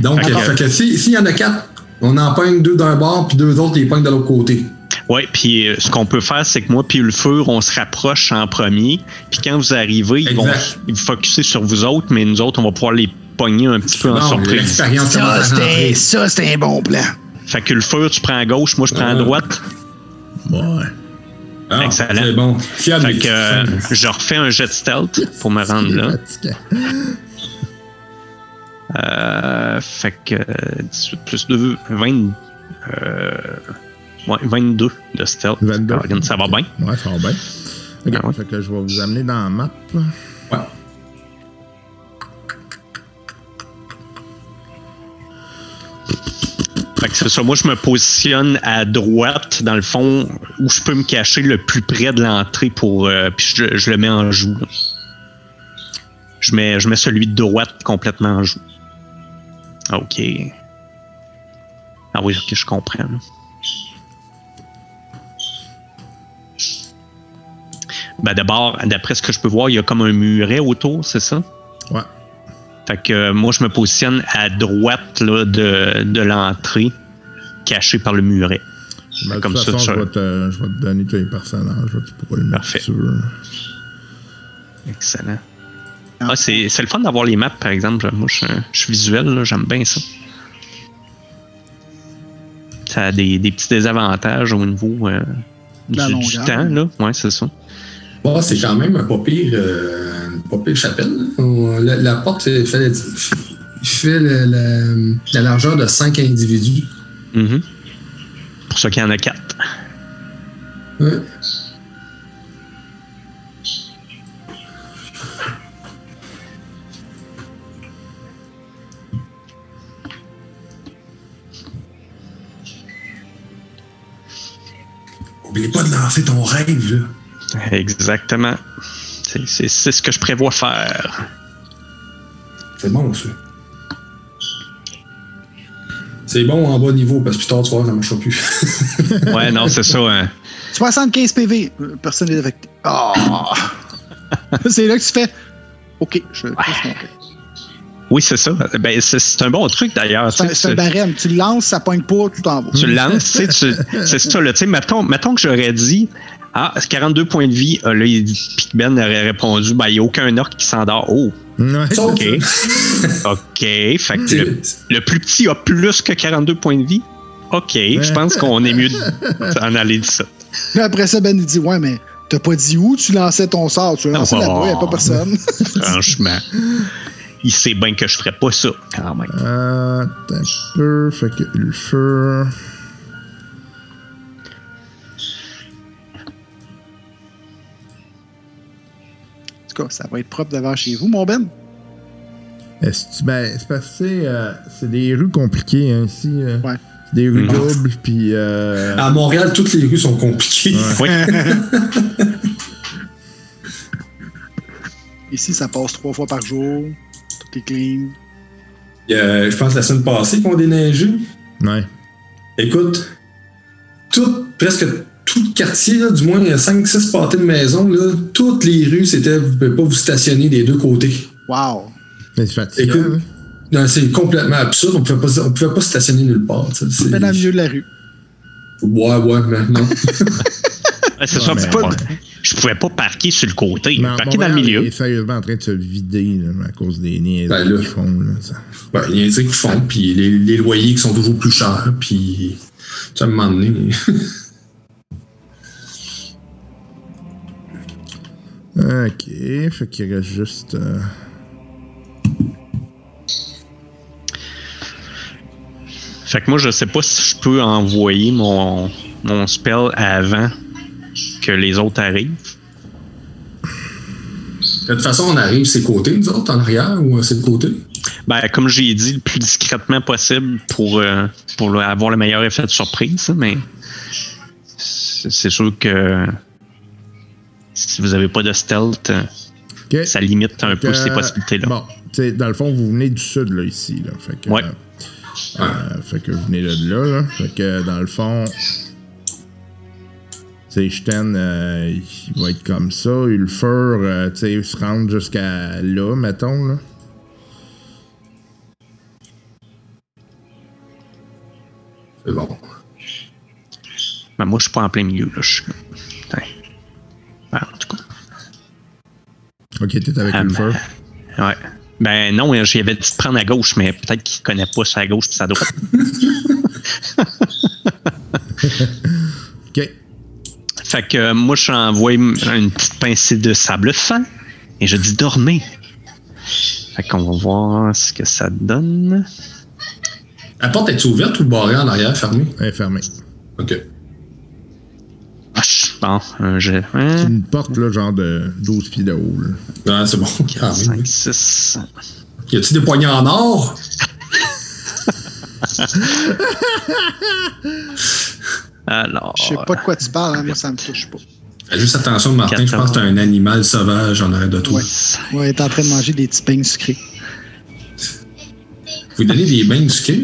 Donc, euh, fait que si- s'il y en a quatre, on en pogne deux d'un bord, puis deux autres, ils pognent de l'autre côté. ouais. Puis euh, ce qu'on peut faire, c'est que moi puis le feu, on se rapproche en premier. Puis quand vous arrivez, ils vont ils vont focuser sur vous autres, mais nous autres, on va pouvoir les pogner un petit peu en surprise. Ça, c'était un bon plan. Fait que le feu, tu prends à gauche, moi je prends à Ouais. droite. Ouais. Ah, Excellent. C'est bon. Fiable. Fait que euh, je refais un jet de stealth pour me rendre là. Euh, fait que euh, 18 plus 2, 20, euh, ouais, 22 de stealth. 22. Caroline, ça va bien? Ouais, ça va bien. Ok, Ah ouais. fait que je vais vous amener dans la map. Ouais. C'est ça. Moi, je me positionne à droite, dans le fond, où je peux me cacher le plus près de l'entrée pour. euh, puis je, le mets en joue. Je mets, je mets celui de droite complètement en joue. OK. Ah oui, ok, je comprends. Ben d'abord, d'après ce que je peux voir, il y a comme un muret autour, c'est ça? Ouais. Fait que euh, moi, je me positionne à droite là, de, de l'entrée, caché par le muret. Ben, de Comme toute ça, façon, ça- je, vais te, je vais te donner tous les personnages. Tu pourras le mettre Parfait. si tu veux. Excellent. Ah, c'est, c'est le fun d'avoir les maps, par exemple. Moi, je, je suis visuel, là, j'aime bien ça. Ça a des, des petits désavantages au niveau euh, du, temps. Là. Ouais, c'est ça. Bon, c'est quand même un pas pire, euh, pas pire chapelle. On- la, la porte, fait le- le- la largeur de 5 individus. Mhm. Pour ça qu'il y en a quatre. Ouais. Oublie pas de lancer ton rêve, là. Exactement. C'est- C'est c'est ce que je prévois faire. C'est bon, ça. C'est bon en bas niveau, parce que plus tard, tu vois, ça marchera plus. Ouais, non, c'est ça. hein. 75 PV. Euh, Personne n'est affecté. Ah! c'est là que tu fais. Ok, je cœur. Oui, c'est ça. Ben, c'est- un bon truc d'ailleurs. C'est un- barème. Tu le lances, ça pointe pas, tu t'en vas. tu le lances, tu sais, tu- c'est ça, là, tu sais, mettons, mettons que j'aurais dit, ah, 42 points de vie, Ah, là, il dit, puis Ben aurait répondu, ben, il n'y a aucun orc qui s'endort. Oh, OK. OK, fait que le, le plus petit a plus que 42 points de vie. OK, je pense qu'on est mieux d'en aller de ça. Puis après ça, Ben, il dit Ouais, mais t'as pas dit où tu lançais ton sort. Tu l'as lancé Oh. là-bas, y a pas personne. Franchement, il sait bien que je ferais pas ça, quand même. Euh, attends un peu. Fait que Ulfur. En tout cas, ça va être propre devant chez vous, mon Ben. Est-ce que- ben, c'est parce que c'est, euh, c'est des rues compliquées hein, ici. euh. Ouais. C'est Des rues Mhm. doubles, puis. euh, À Montréal, toutes les rues sont compliquées. Oui, Ici, ça passe trois fois par jour. Clean. Je pense la semaine passée qu'on déneigé. Ouais. Écoute, tout, presque tout le quartier, là, du moins il y a 5-6 pâtés de maisons, là, toutes les rues, c'était vous ne pouvez pas vous stationner des deux côtés. Wow. C'est fatigant. Écoute, hein. Non, C'est complètement absurde. On ne pouvait, pas- pas stationner nulle part. c'est- dans le milieu de la rue. Ouais, ouais, mais non. Ouais, c'est Ouais, ça. mais faut pas- ouais. Je pouvais pas parquer sur le côté. Mais parquer dans le milieu. est sérieusement en train de se vider là, à cause des niaises Ben là. qu'ils font. Là, ça. Ben, il y a des trucs qui font, puis les, les loyers qui sont toujours plus chers, puis ça me moment donné. Ok, fait qu'il reste juste. euh, Fait que moi, je sais pas si je peux envoyer mon, mon spell avant que les autres arrivent. De toute façon, on arrive ces côtés, nous autres, en arrière, ou à ces côtés. Ben, comme j'ai dit, le plus discrètement possible pour, euh, pour avoir le meilleur effet de surprise, hein, mais c'est sûr que si vous avez pas de stealth, euh, ça limite un peu ces possibilités-là. Bon, dans le fond, vous venez du sud, là, ici. Là, fait que, Ouais. euh, euh, fait que vous venez de là, là. Fait que, dans le fond. Sais, euh, il va être comme ça. Ulfur, euh, tu sais, se rendre jusqu'à là, mettons, là. C'est bon. Ben, moi, je suis pas en plein milieu. Là. Je suis... Ben, en tout cas. Ok, t'es avec Ah, Ulfur. Ouais. Ben non, j'y avais dit de prendre à gauche, mais peut-être qu'il connaît pas sa gauche et sa droite. Ok. Fait que euh, moi, je envoie une petite pincée de sable fin et je dis dormez. Fait qu'on va voir ce que ça donne. La porte est ouverte ou barrée en arrière, fermée? Elle est fermée. OK. Ah, bon, un jet. Hein? Une porte, là, genre de 12 pieds de haut, là. C'est bon. quand même. 5, 6. Y a-t-il des poignets en or? Alors. Je sais pas de quoi tu parles, hein, moi ça me touche pas. Fais juste attention, Martin, je pense que t'as un animal sauvage en arrière de toi. Ouais. Ouais, il est en train de manger des petits pains sucrés. Vous donnez des bains sucrés?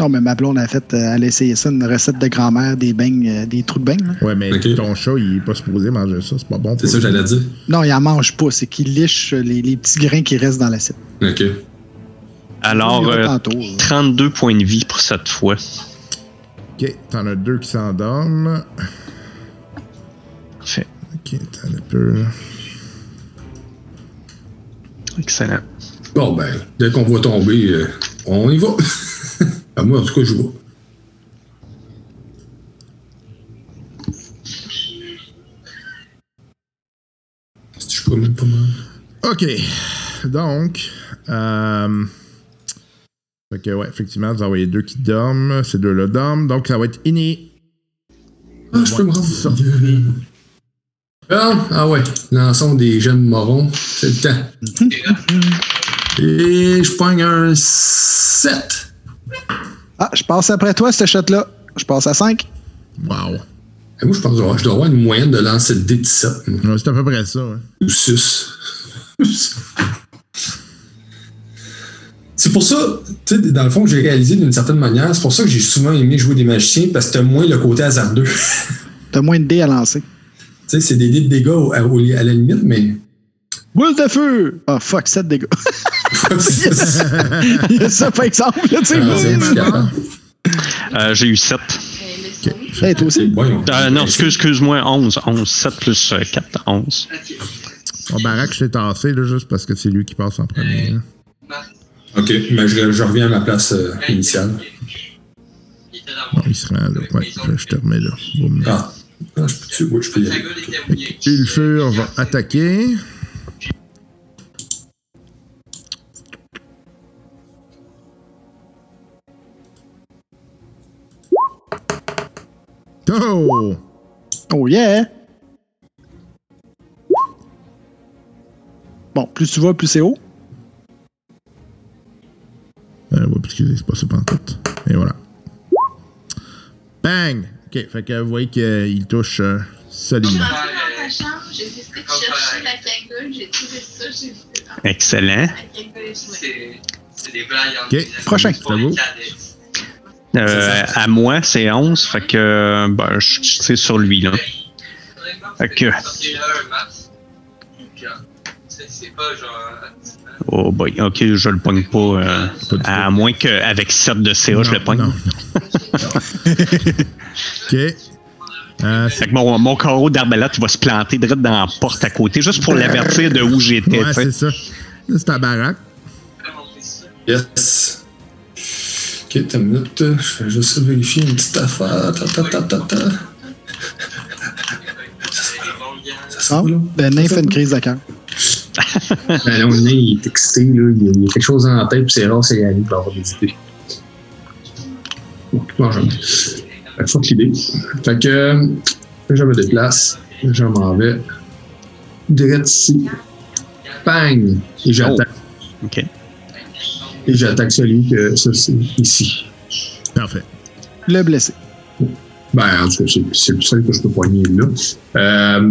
Non, mais ma blonde a fait, euh, elle a essayé ça, une recette de grand-mère, des beignes, euh, des trous de beignes. là. Ouais, mais ton chat, il est pas supposé manger ça. C'est pas bon C'est ça que j'allais dire. Non, il en mange pas, c'est qu'il liche les, les petits grains qui restent dans l'assiette. OK. Alors, euh, tantôt, là. 32 points de vie pour cette fois. Ok, t'en as deux qui s'endorment. Fait. Ok, t'en as peu, là. Excellent. Bon, ben, dès qu'on voit tomber, euh, on y va. à moi, en tout cas, je vois. Si je peux même pas mal? Ok, donc, euh, Fait que, ouais, effectivement, vous envoyez deux qui dorment. Ces deux-là dorment. Donc, ça va être Ini. Ah, je peux me rendre. Ah, ah ouais, lançons des gemmes marrons. C'est le temps. Et je pogne un 7. Ah, je passe après toi, ce shot-là. Je passe à 5. Wow. Et moi, je pense que je dois avoir une moyenne de lancer de D17. moi. Ouais, c'est à peu près ça. Ou 6. C'est pour ça, tu sais, dans le fond, que j'ai réalisé d'une certaine manière, c'est pour ça que j'ai souvent aimé jouer des magiciens, parce que t'as moins le côté hasardeux. tu T'as moins de dés à lancer. sais, c'est des dés de dégâts au- à, la limite, mais. Boule de feu! Ah, fuck, 7 dégâts. Il y a ça, par exemple. Là, tu sais, Ah. Euh, J'ai eu 7. Hey, toi aussi? bon. Euh, non, excuse, excuse-moi, 11. 11. 7 plus euh, 4, 11. Bon, Barak, je t'ai tassé, là, juste parce que c'est lui qui passe en premier. là. Ok, mais je, je reviens à ma place euh, initiale. Bon, il se rend là. Ouais, je, te remets là. Boum. Ah, Ah, je peux-tu? Oui, je peux y aller. Ulfur va attaquer. Oh! Oh yeah! Bon, plus tu vas, plus c'est haut. Euh, ouais, excusez, c'est pas ça pantoute. Et voilà. Bang! Ok, fait que vous voyez qu'il touche euh, solidement. rentré dans ta chambre, j'ai décidé de chercher la cagoule, j'ai trouvé ça, j'ai vu Excellent. est jouée. C'est des blagues entre Ok, prochain. pour C'est à vous. Euh, à moi, c'est 11. Fait que, euh, ben, je je sur lui, là. Fait que- C'est pas genre. Oh boy, ok, je le pogne pas. euh, à moins qu'avec 7 de CA, je le pogne. Non, non. ok. Euh, c'est- Fait que mon, mon carreau d'arbalète va se planter direct dans la porte à côté, juste pour l'avertir de où j'étais. ouais, c'est ça. Là, c'est ta baraque. Yes. Ok, t'as une minute. Je vais juste vérifier une petite affaire. Ta, ta, ta, ta, ta. Ça Ah, sent, là? ben, Nain fait une crise de cœur. Ben là, on est, il est excité, là. Il y a quelque chose la tête, puis c'est rare, c'est réaliste pour avoir des idées. Bon, fuck l'idée. Fait que, euh, je me déplace. Je m'en vais. Direct ici. Bang! Et j'attaque. Ok. Et j'attaque celui que, c'est ici. Parfait. Le blessé. Ben, en tout cas, c'est- c'est le seul que je peux poigner là. Euh,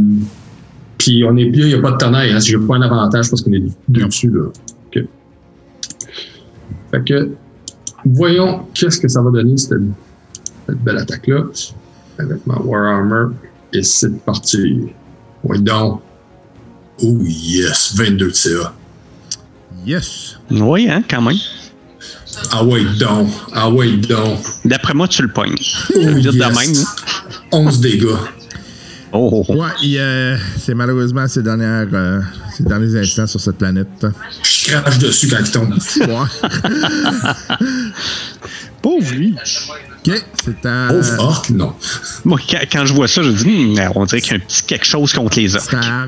puis on est il n'y a pas de tonnerre, hein, si j'ai pas un avantage parce qu'on est dessus là. OK. Fait que, voyons qu'est-ce que ça va donner cette, cette belle attaque-là. Avec ma Warhammer. Et c'est parti. Ouais, donc. Oh yes, 22 de CA. Yes. Oui, hein, quand même. Ah ouais, donc. Ah ouais, donc. D'après moi, tu le pognes. Oh yes. même. hein. 11 dégâts. Oh. Ouais, euh, c'est malheureusement ces, dernières, euh, ces derniers instants sur cette planète. Je crache dessus quand il tombe. Ouais. Pauvre lui. ok, c'est à. Pauvre orc, non. Moi, quand, quand je vois ça, je dis, Hum, on dirait qu'il y a un petit quelque chose contre les orques. à-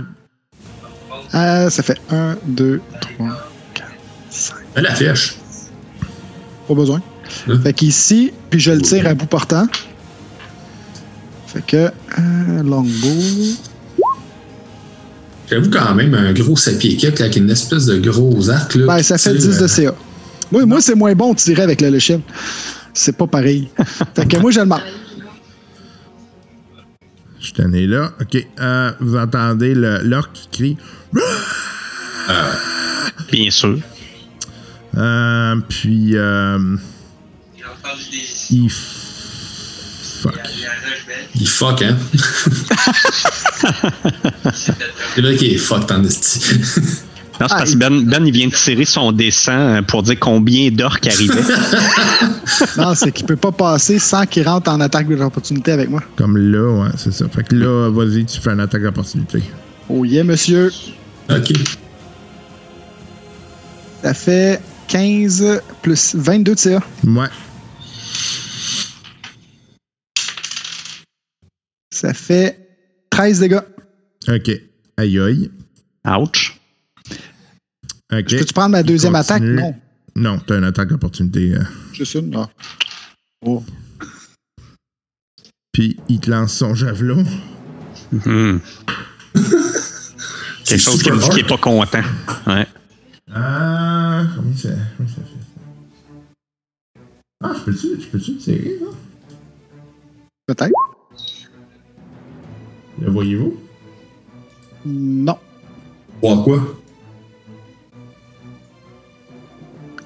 Euh, ça fait 1, 2, 3, 4, 5. Elle la flèche. Pas besoin. Hein? Fait qu'ici, puis je le tire à bout portant. Fait que, euh, longbow. J'avoue quand même un gros sapier kick avec une espèce de gros arc. Là, Ben, ça fait tire, 10 de euh, CA. Moi, moi c'est moins bon de tirer avec le l'échelle. C'est pas pareil. fait que moi, je le marque. Je suis tanné là. Ok, euh, vous entendez le- l'orque qui crie. Bien sûr. Euh, puis, euh, il. Fuck. Il fuck, hein? C'est vrai qu'il est fuck en esti. Non, c'est Ah, parce que ben, ben, il vient de tirer son dessin euh, pour dire combien d'orques arrivaient. Non, c'est qu'il peut pas passer sans qu'il rentre en attaque d'opportunité avec moi. Comme là, ouais, c'est ça. Fait que là, vas-y, tu fais une attaque d'opportunité. Oh yeah, monsieur. ok. Ça fait 15 plus 22 de CA. Ouais. Ça fait 13 dégâts. Ok. Aïe aïe. Ouch. Ok. Peux-tu prendre ma deuxième attaque? Non. Non, t'as une attaque opportunité. euh. Juste une? Ah. Oh. Puis il te lance son javelot. Hmm. C'est Quelque chose qui me dit qu'il est pas content. Ouais. Ah, combien ça, combien ça fait? Ah, je peux-tu, je peux-tu le tirer, là? Peut-être? Le voyez-vous? Non. Voir quoi?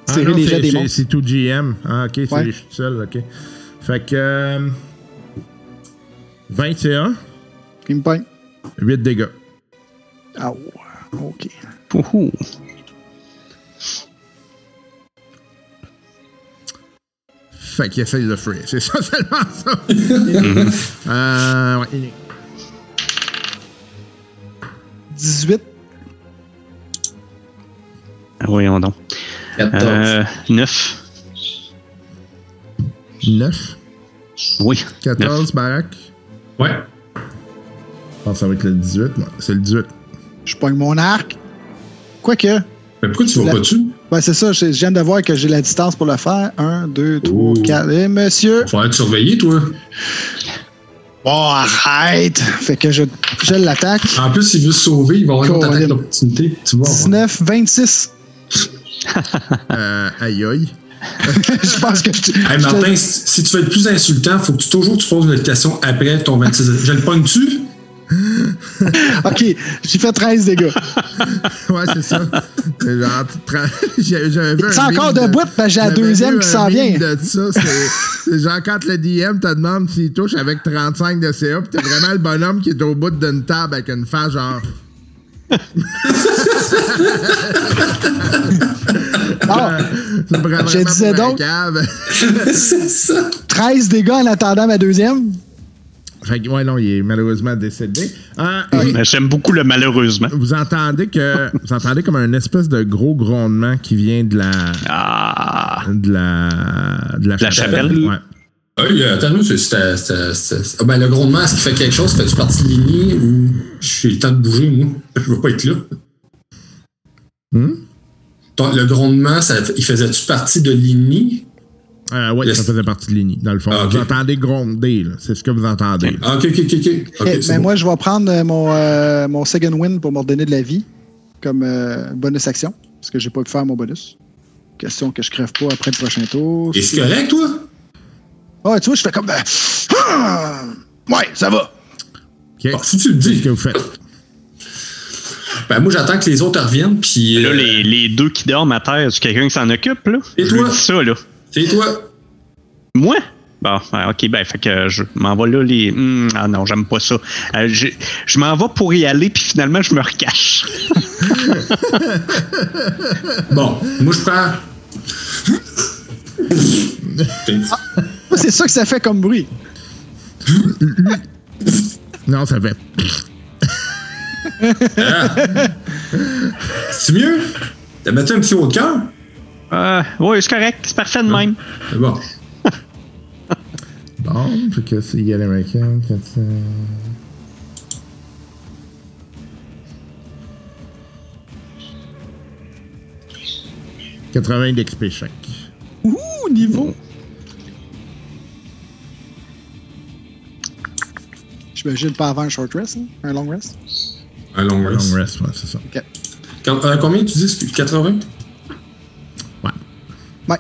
Tirer Ah, non, les c'est- jets des c'est- monstres. C'est tout GM. Ah, ok, c'est Ouais. je suis tout seul, ok. Fait que. euh, 21, Il me pogne. 8 dégâts. Ah, ouais. OK. Fait qu'il essaye de free. C'est ça seulement ça. euh, ouais, il est- 18. Ah, Voyons donc. 14. Euh, 9. 9, Oui. 14, baraque. Ouais. Je pense que ça va être le 18. moi. C'est le 18. Je pogne mon arc. Quoique. Mais pourquoi tu vas La- pas dessus? Ben, c'est ça. Je viens de voir que j'ai la distance pour le faire. 1, 2, 3, Ouh. 4. Eh, monsieur. Faudrait te surveiller, toi. Bon, arrête. Fait que je, je l'attaque. En plus, s'il veut se sauver, il va avoir une attaque d'opportunité. Tu vois. 19, 26. Euh, aïe aïe. je pense que je. Hey, je- Martin, si si tu veux être plus insultant, faut que tu toujours tu poses une question après ton 26. Je le pogne-tu? Ok, j'ai fait 13 dégâts. Ouais, c'est ça. C'est genre, tra- j'ai- j'avais vu un C'est encore meme debout, parce j'ai la deuxième qui s'en vient. de ça, c'est genre quand le DM te demande s'il touche avec 35 de CA, pis t'as vraiment le bonhomme qui est au bout d'une table avec une face genre. Ah, C'est vraiment Je disais donc- cave. c'est ça. 13 dégâts en attendant ma deuxième. Fait que, ouais, non, il est malheureusement décédé. Euh, et Mais J'aime beaucoup le malheureusement. vous entendez que. Vous entendez comme un espèce de gros grondement qui vient de la. Ah. De la. De la, La chapelle? Ouais. Hey, euh, attends, nous, c'est- Ah, ben, le grondement, est-ce qu'il fait quelque chose? Fais-tu partie de lignée ou j'ai le temps de bouger, moi? Je veux pas être là. Hmm? Le grondement, ça, il faisait-tu partie de lignée? Euh, ouais, Yes. ça faisait partie de l'INI, dans le fond. Ah. Vous entendez gronder, là. C'est ce que vous entendez. là. Ah, ok, ok, ok, ok. Ok, Eh, ben bon. moi, je vais prendre euh, mon, euh, mon second win pour me redonner de la vie comme euh, bonus action. Parce que j'ai pas pu faire mon bonus. Question que je crève pas après le prochain tour. Et c'est correct, toi? Ah, tu vois, je fais comme. ah! ouais, ça va. OK. Ah, si tu le dis. que vous faites? Ben, moi, j'attends que les autres reviennent, puis. Là, euh, les, les deux qui dorment à terre, c'est quelqu'un qui s'en occupe, là? Et Je toi? dis ça, là. C'est toi? Moi? Bon, ouais, ok, ben, fait que je m'en vais là, les. Hmm, ah non, j'aime pas ça. Euh, je je m'en vais pour y aller, puis finalement, je me recache. Bon, moi, je prends. C'est ça que ça fait comme bruit. Non, ça fait. C'est mieux? T'as battu un petit haut de cœur? Euh, ouais, c'est correct, c'est parfait de même. C'est bon. Bon, fait que c'est Yellow American, 400. « 80 d'XP chaque. Ouh, niveau. J'imagine pas avant un short rest, hein? un long rest? Un long rest. Long rest, ouais, c'est ça. Quand- euh, combien tu dis? excuse, 80? Ouais.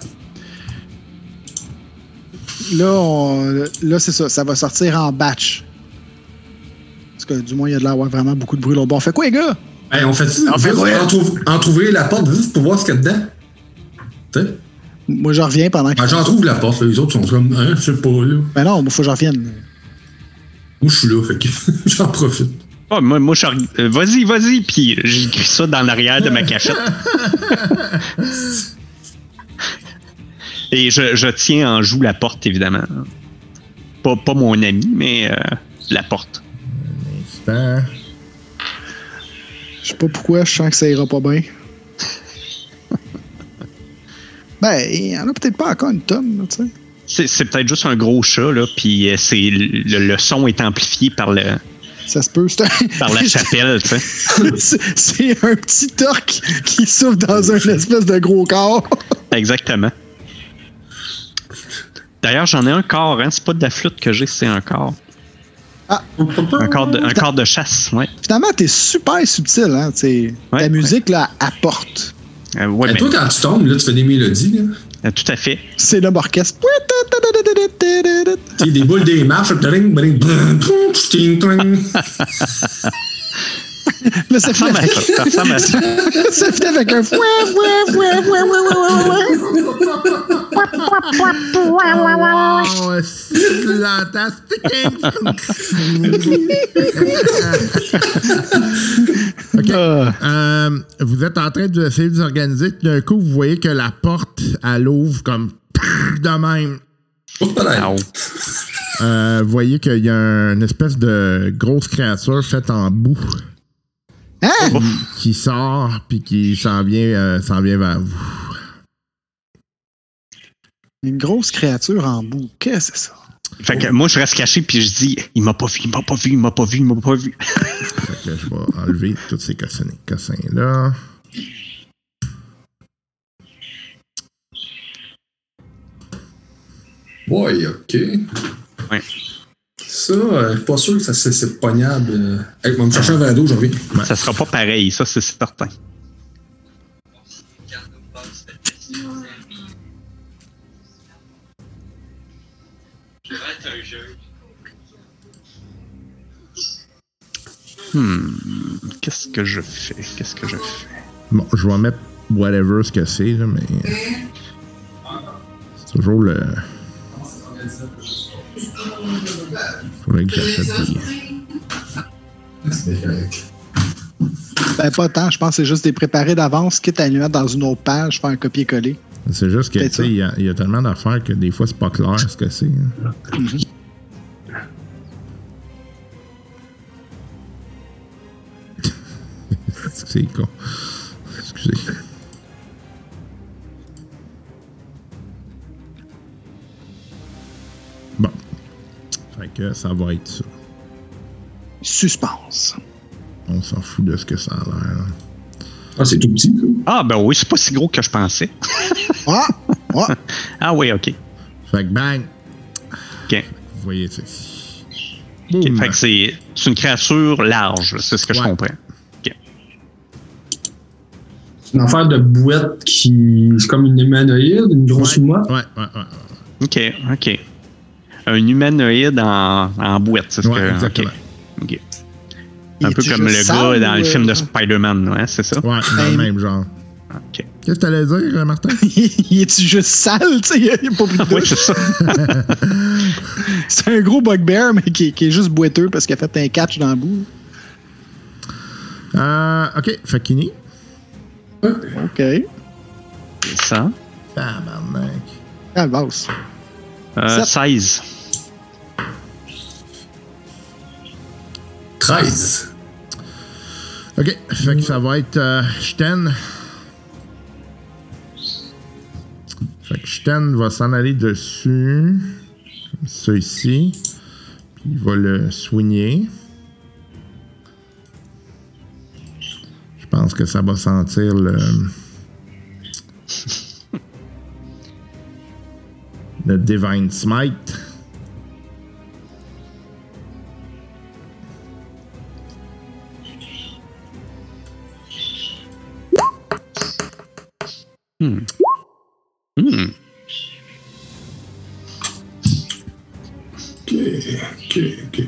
Là, on- là c'est ça. Ça va sortir en batch. Parce que du moins, il y a de l'air vraiment beaucoup de bruit. Bon, on fait quoi, les gars? Hey, on fait ça? On fait quoi? Entrouvrir la porte juste pour voir ce qu'il y a dedans. Tu sais? Moi, je reviens pendant que. Ah, J'en trouve la porte, là. les autres sont comme, hein, je sais pas, là. Ben non, il faut que je revienne. Moi, je suis là, fait que j'en profite. Ah, moi, moi, je vas-y, vas-y, puis j'écris ça dans l'arrière de ma cachette. Et je, je tiens en joue la porte, évidemment. Pas, pas mon ami, mais euh, la porte. Instant. Je sais pas pourquoi, je sens que ça ira pas bien. ben, il y en a peut-être pas encore une tonne, tu sais. C'est, c'est peut-être juste un gros chat, là, puis euh, c'est, le, le son est amplifié par, le, Ça se peut. C'est un- par la chapelle, tu sais. c'est c'est un petit torque qui souffle dans un espèce de gros corps. Exactement. D'ailleurs, j'en ai un corps, hein. C'est pas de la flûte que j'ai, c'est un corps. Un corps de, un corps de chasse, ouais. Finalement, t'es super subtil, hein. Ouais, la musique, là, apporte. Euh, ouais, Et mais- toi, quand tu tombes, là, tu fais des mélodies. Là. euh, tout à fait. C'est l'homme orchestre. Tu des boules des marches. Mais ça ressemble à ça. Ça ressemble à ça. ça finit avec un fouet, fouet, fouet, fouet, fouet, fouet, fouet. Oh, si tu l'entends, c'est OK. Euh, vous êtes en train d'essayer de vous organiser. D'un coup, vous voyez que la porte, elle ouvre comme de même. Là. Euh, vous voyez qu'il y a une espèce de grosse créature faite en boue Hein? qui sort puis qui s'en vient, euh, s'en vient vers vous. Une grosse créature en boue. Qu'est-ce que c'est ça? Fait que moi, je reste caché puis je dis il m'a pas vu, il m'a pas vu, il m'a pas vu, il m'a pas vu. Fait que je vais enlever tous ces cossins- cossins-là. Ouais, ok. Ouais. Ça, euh, je suis pas sûr que ça, c'est, c'est pognable. euh. Hey, on va me chercher un verre d'eau, j'en reviens. Ça sera pas pareil, ça, c'est certain. Je vais être un jeu. Qu'est-ce que je fais? Qu'est-ce que je fais? Bon, je vais mettre whatever ce que c'est, là, mais. C'est toujours le. Faudrait que j'achète des. Ben, pas tant. Je pense que c'est juste des préparés d'avance, quitte à les mettre dans une autre page, faire un copier-coller. C'est juste que, tu sais, il y, a- il y a tellement d'affaires que des fois, c'est pas clair ce que c'est. hein. c'est con. Excusez. Que ça va être ça. Suspense. On s'en fout de ce que ça a l'air. Ah, c'est tout petit. ça? Ah, ben oui, c'est pas si gros que je pensais. Ah! Ah! Ah oui, ok. Fait que bang! Ok. Vous voyez ceci. Ok, Boum. Fait que c'est c'est une créature large, c'est ce que je comprends. C'est une affaire de boîte qui. C'est comme une humanoïde, une grosse Ouais. mouette? Ouais, ouais, ouais. Ok, ok. Un humanoïde en, en boîte, c'est ce Ouais, que. exactement. Un peu comme le gars dans ou, le film de euh, Spider-Man, ouais, c'est ça? Ouais, dans le même genre. Ok. Qu'est-ce que t'allais dire, euh, Martin? il est-tu juste sale, tu sais? Il a pas pris de oui, douche. c'est ça. C'est un gros bugbear, mais qui, qui est juste boiteux parce qu'il a fait un catch dans le bout. Euh, ok, fait Kini. OK. C'est ça. Tabarnak. Ah, basse. Euh, Sept. 16. 13. Ok, fait que ça va être euh, Sten. Fait que Sten va s'en aller dessus. Comme ça ici. Puis il va le soigner. Je pense que ça va sentir le. le Divine Smite. Hmm. Ok, ok, ok.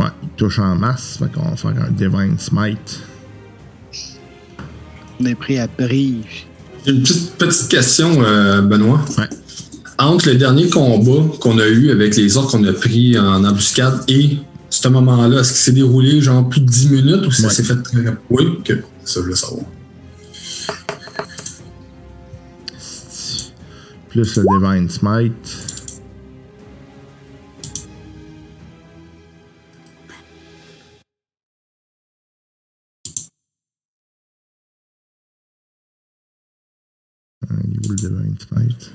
Ouais, il touche en masse. Fait qu'on va faire un Divine Smite. On est pris à brille. J'ai une petite, petite question, euh, Benoît. Ouais. Entre le dernier combat qu'on a eu avec les orques qu'on a pris en embuscade et ce moment-là, est-ce qu'il s'est déroulé genre plus de 10 minutes ou ça Ouais. s'est fait très rapide? Oui, ok. Ça, je veux savoir. Plus le Divine Smite. Euh, Il est où le Divine Smite?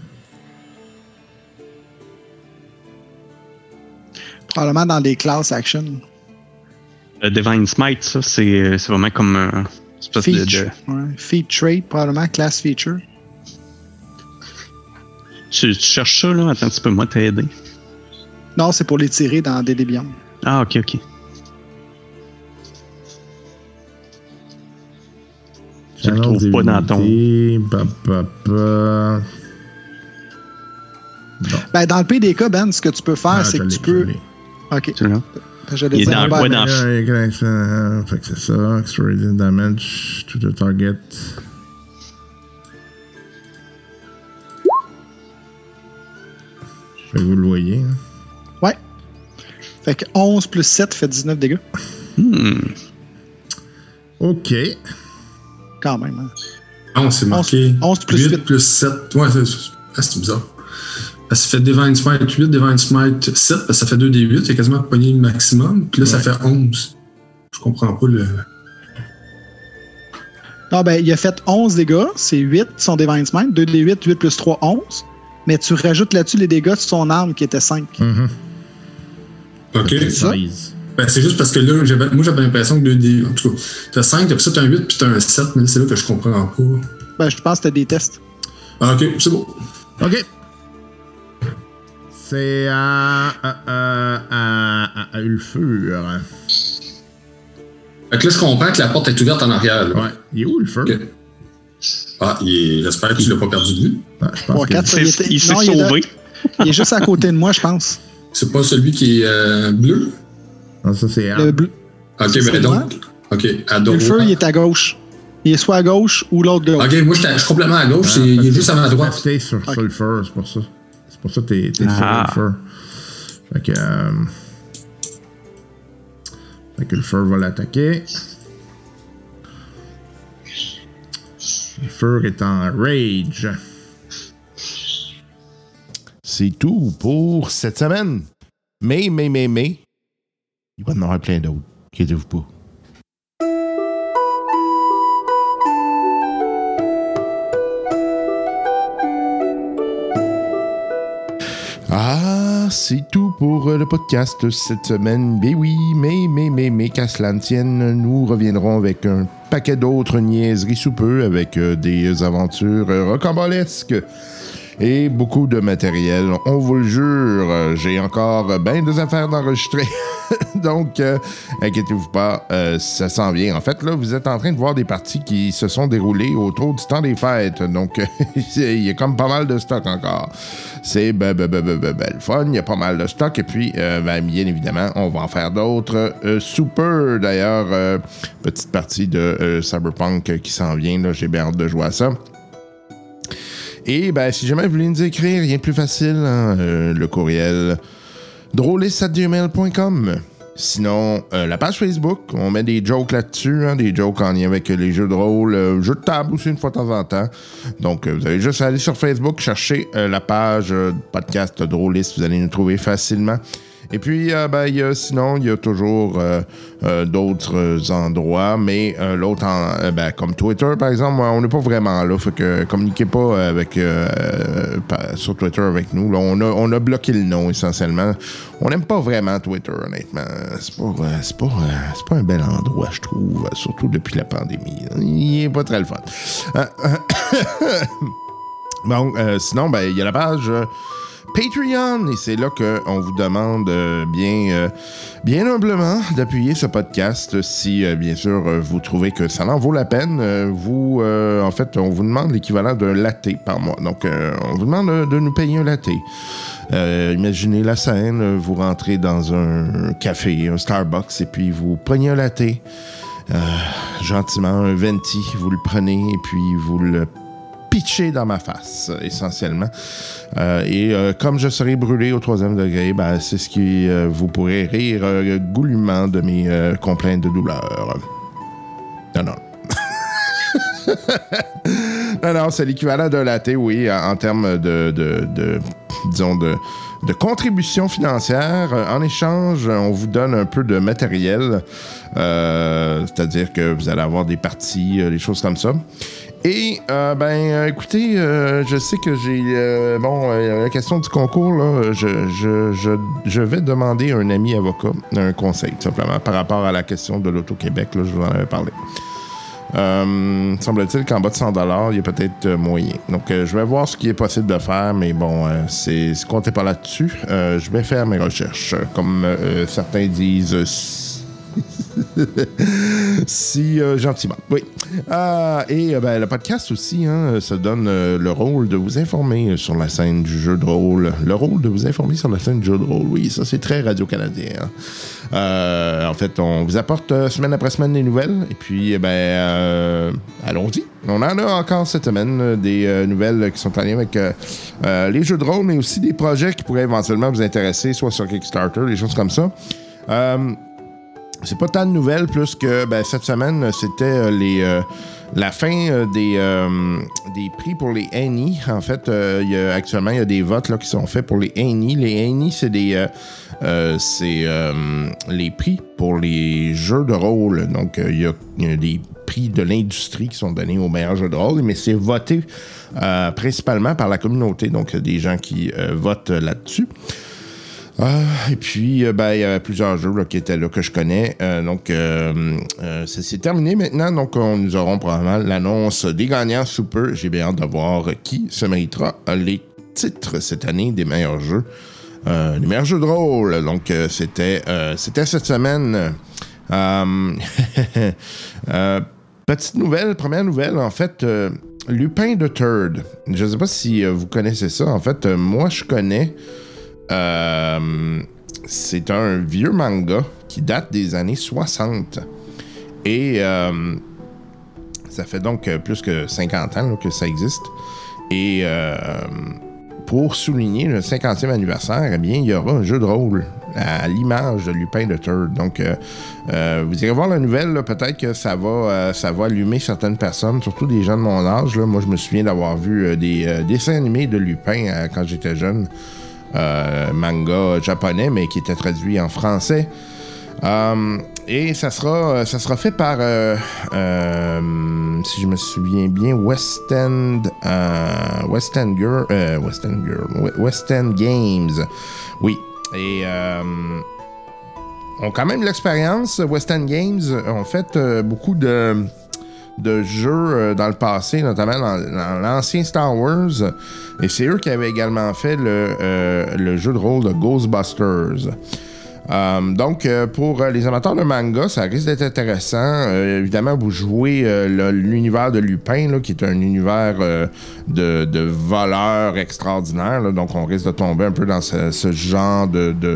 Probablement dans des classes action. Le Divine Smite, ça, c'est c'est vraiment comme un espèce de, Feature. de- Ouais. Feat trait, probablement. Class feature. Tu, tu cherches ça, là? Attends un petit peu, moi t'aider. Non, c'est pour les tirer dans des Beyond. Ah, ok, ok. Je le trouve pas dans ton. pa, pa, pa. Ben, dans le PDK, Ben, ce que tu peux faire, Ah, c'est que tu peux. je l'ai. Ok. Tu l'as? J'allais Il est dans le ben, bois dans- Fait que c'est ça. Extraordinary damage to the target. Fait que vous le voyez. hein. Ouais. Fait que 11 plus 7 fait 19 dégâts. Hmm. Ok. Quand même. hein. Non, c'est marqué 11 plus 8 8. plus 7. Ouais, c'est ah, c'est bizarre. Que ça fait Divine Smite 8, Divine Smite 7, parce que ça fait 2 des 8, il y a quasiment pogné le maximum. Puis là, ça fait 11. Je comprends pas le. Non, ben, il a fait 11 dégâts. C'est 8 son Divine Smite. 2 des 8, 8 plus 3, 11. Mais tu rajoutes là-dessus les dégâts sur son arme qui était 5. Mhm. Ok. ça? 16. Ben, c'est juste parce que là, moi, j'avais l'impression que 2 des. En tout cas, t'as 5, t'as ça, t'as un 8, puis t'as un 7, mais c'est là que je comprends pas. Ben, je pense que c'était des tests. Ah, ok, c'est bon. Ok. C'est à. à. à. à, à, à Ulfur. Fait que là, je comprends que la porte est ouverte en arrière. là. Ouais. Il est où Ulfur? Ok. Ah, il est- j'espère que tu l'as pas perdu de vue. Ah, je pense 3, que- 4, Il s'est il s'est sauvé. Il est juste à côté de moi, je pense. C'est pas celui qui est euh, bleu? Non, ça c'est Le bleu. Ok, C'est ben donc. Ok, à droite. Le feu, il est à gauche. Il est soit à gauche ou l'autre gauche. Ok, moi, je suis complètement à gauche, Ah, c'est- il est juste à ma droite. resté sur Ok. Sulfur, c'est pour ça. C'est pour ça que t'es Ah. sur Ulfur. Fait que. Euh... Fait que Ulfur va l'attaquer. Ulfur est en rage. C'est tout pour cette semaine. Mais, mais, mais, mais, il va en avoir plein d'autres. Inquiétez-vous pas. Ah, c'est tout pour le podcast cette semaine. Ben oui, mais, mais, mais, mais, qu'à cela ne tienne, nous reviendrons avec un paquet d'autres niaiseries sous peu, avec euh, des aventures euh, rocambolesques et beaucoup de matériel. On vous le jure, euh, j'ai encore bien des affaires d'enregistrer. Donc, euh, inquiétez-vous pas, euh, ça s'en vient. En fait, là, vous êtes en train de voir des parties qui se sont déroulées autour du temps des fêtes. Donc, il y a comme pas mal de stock encore. C'est ben, fun, il y a pas mal de stock. Et puis, euh, ben, bien évidemment, on va en faire d'autres. Super, d'ailleurs, petite partie de Cyberpunk qui s'en vient. là. J'ai bien hâte de jouer à ça. Et ben, si jamais vous voulez nous écrire, rien de plus facile, hein, le courriel drôliste.gmail.com. Sinon, euh, la page Facebook, on met des jokes là-dessus, hein, des jokes en lien avec les jeux de rôle, euh, jeux de table aussi une fois de temps en temps. Donc, euh, vous avez juste aller sur Facebook, chercher la page podcast drôliste, vous allez nous trouver facilement. Et puis, euh, ben, sinon, il y a toujours euh, euh, d'autres endroits, mais l'autre, en- ben, comme Twitter, par exemple, on n'est pas vraiment là. Fait que communiquez pas avec, sur Twitter avec nous. On, a, on a bloqué le nom, essentiellement. On n'aime pas vraiment Twitter, honnêtement. C'est pas, c'est pas, pas un bel endroit, je trouve, surtout depuis la pandémie. Il est pas très le fun. Bon, sinon, ben, il y a la page Patreon et c'est là qu'on vous demande euh, bien, euh, bien humblement d'appuyer ce podcast si, euh, bien sûr, vous trouvez que ça en vaut la peine. Vous, en fait, on vous demande l'équivalent d'un latte par mois. Donc, on vous demande de, nous payer un latte. Imaginez la scène, vous rentrez dans un café, un Starbucks, et puis vous prenez un latte, gentiment, un venti, vous le prenez, et puis vous le pitché dans ma face, essentiellement. Euh, et euh, comme je serai brûlé au troisième degré, ben, c'est ce qui euh, vous pourrez rire goulûment de mes complaintes de douleur. Non, non. non, non, c'est l'équivalent d'un latte, oui, en, termes de, de, disons, de, de contribution financière. En échange, on vous donne un peu de matériel, c'est-à-dire que vous allez avoir des parties, des choses comme ça. Et, euh, ben, euh, écoutez, euh, je sais que j'ai. euh, bon, euh, la question du concours, là, je, je, je, vais demander à un ami avocat un conseil, tout simplement, par rapport à la question de l'Auto-Québec, là, je vous en avais parlé. Semble-t-il qu'en bas de 100 il y a peut-être moyen. Donc, je vais voir ce qui est possible de faire, mais bon, c'est comptez pas là-dessus. Je vais faire mes recherches, comme certains disent. si- euh, gentiment. Oui. Euh, et euh, ben, le podcast aussi, hein, ça donne euh, le rôle de vous informer sur la scène du jeu de rôle. Le rôle de vous informer sur la scène du jeu de rôle. Oui, ça c'est très radio-canadien. hein. En fait, on vous apporte semaine après semaine des nouvelles. Et puis, eh ben, allons-y. On en a encore cette semaine des nouvelles qui sont en lien avec les jeux de rôle, mais aussi des projets qui pourraient éventuellement vous intéresser, soit sur Kickstarter, des choses comme ça. C'est pas tant de nouvelles, plus que ben, cette semaine, c'était euh, euh, la fin euh, des, des prix pour les Annie. En fait, actuellement, il y a des votes qui sont faits pour les Annie. Les Annie, c'est des c'est les prix pour les jeux de rôle. Donc, il y, a, des prix de l'industrie qui sont donnés aux meilleurs jeux de rôle, mais c'est voté principalement par la communauté. Donc, des gens qui votent là-dessus. Ah, et puis, euh, ben, il y a plusieurs jeux qui étaient là que je connais. Euh, donc, euh, s'est terminé maintenant. Donc, on, nous aurons probablement l'annonce des gagnants sous peu. J'ai bien hâte de voir qui se méritera les titres cette année des meilleurs jeux. Les meilleurs jeux de rôle. Donc, c'était c'était cette semaine. Petite nouvelle, première nouvelle, en fait, Lupin de Third. Je ne sais pas si vous connaissez ça. En fait, moi, je connais. Euh, c'est un vieux manga qui date des années 60. Et euh, ça fait donc euh, plus que 50 ans que ça existe. Et pour souligner le 50e anniversaire, eh bien, il y aura un jeu de rôle à l'image de Lupin de Third. Donc, vous irez voir la nouvelle, peut-être que ça va, ça va allumer certaines personnes, surtout des gens de mon âge. Moi, je me souviens d'avoir vu des dessins animés de Lupin quand j'étais jeune. Euh, manga japonais, mais qui était traduit en français. Euh, et ça sera, ça sera fait par, euh, euh, si je me souviens bien, West End, euh, West End Girl, euh, West Girl, We- West Games. Oui. Et euh, ont quand même l'expérience. West End Games ont fait euh, beaucoup de, de jeux euh, dans le passé, notamment dans, dans l'ancien Star Wars. Et c'est eux qui avaient également fait le, euh, le jeu de rôle de Ghostbusters. Euh, donc, euh, pour euh, les amateurs de manga, ça risque d'être intéressant. Évidemment, vous jouez l'univers de Lupin, là, qui est un univers de, de voleurs extraordinaires. donc, on risque de tomber un peu dans ce, genre de,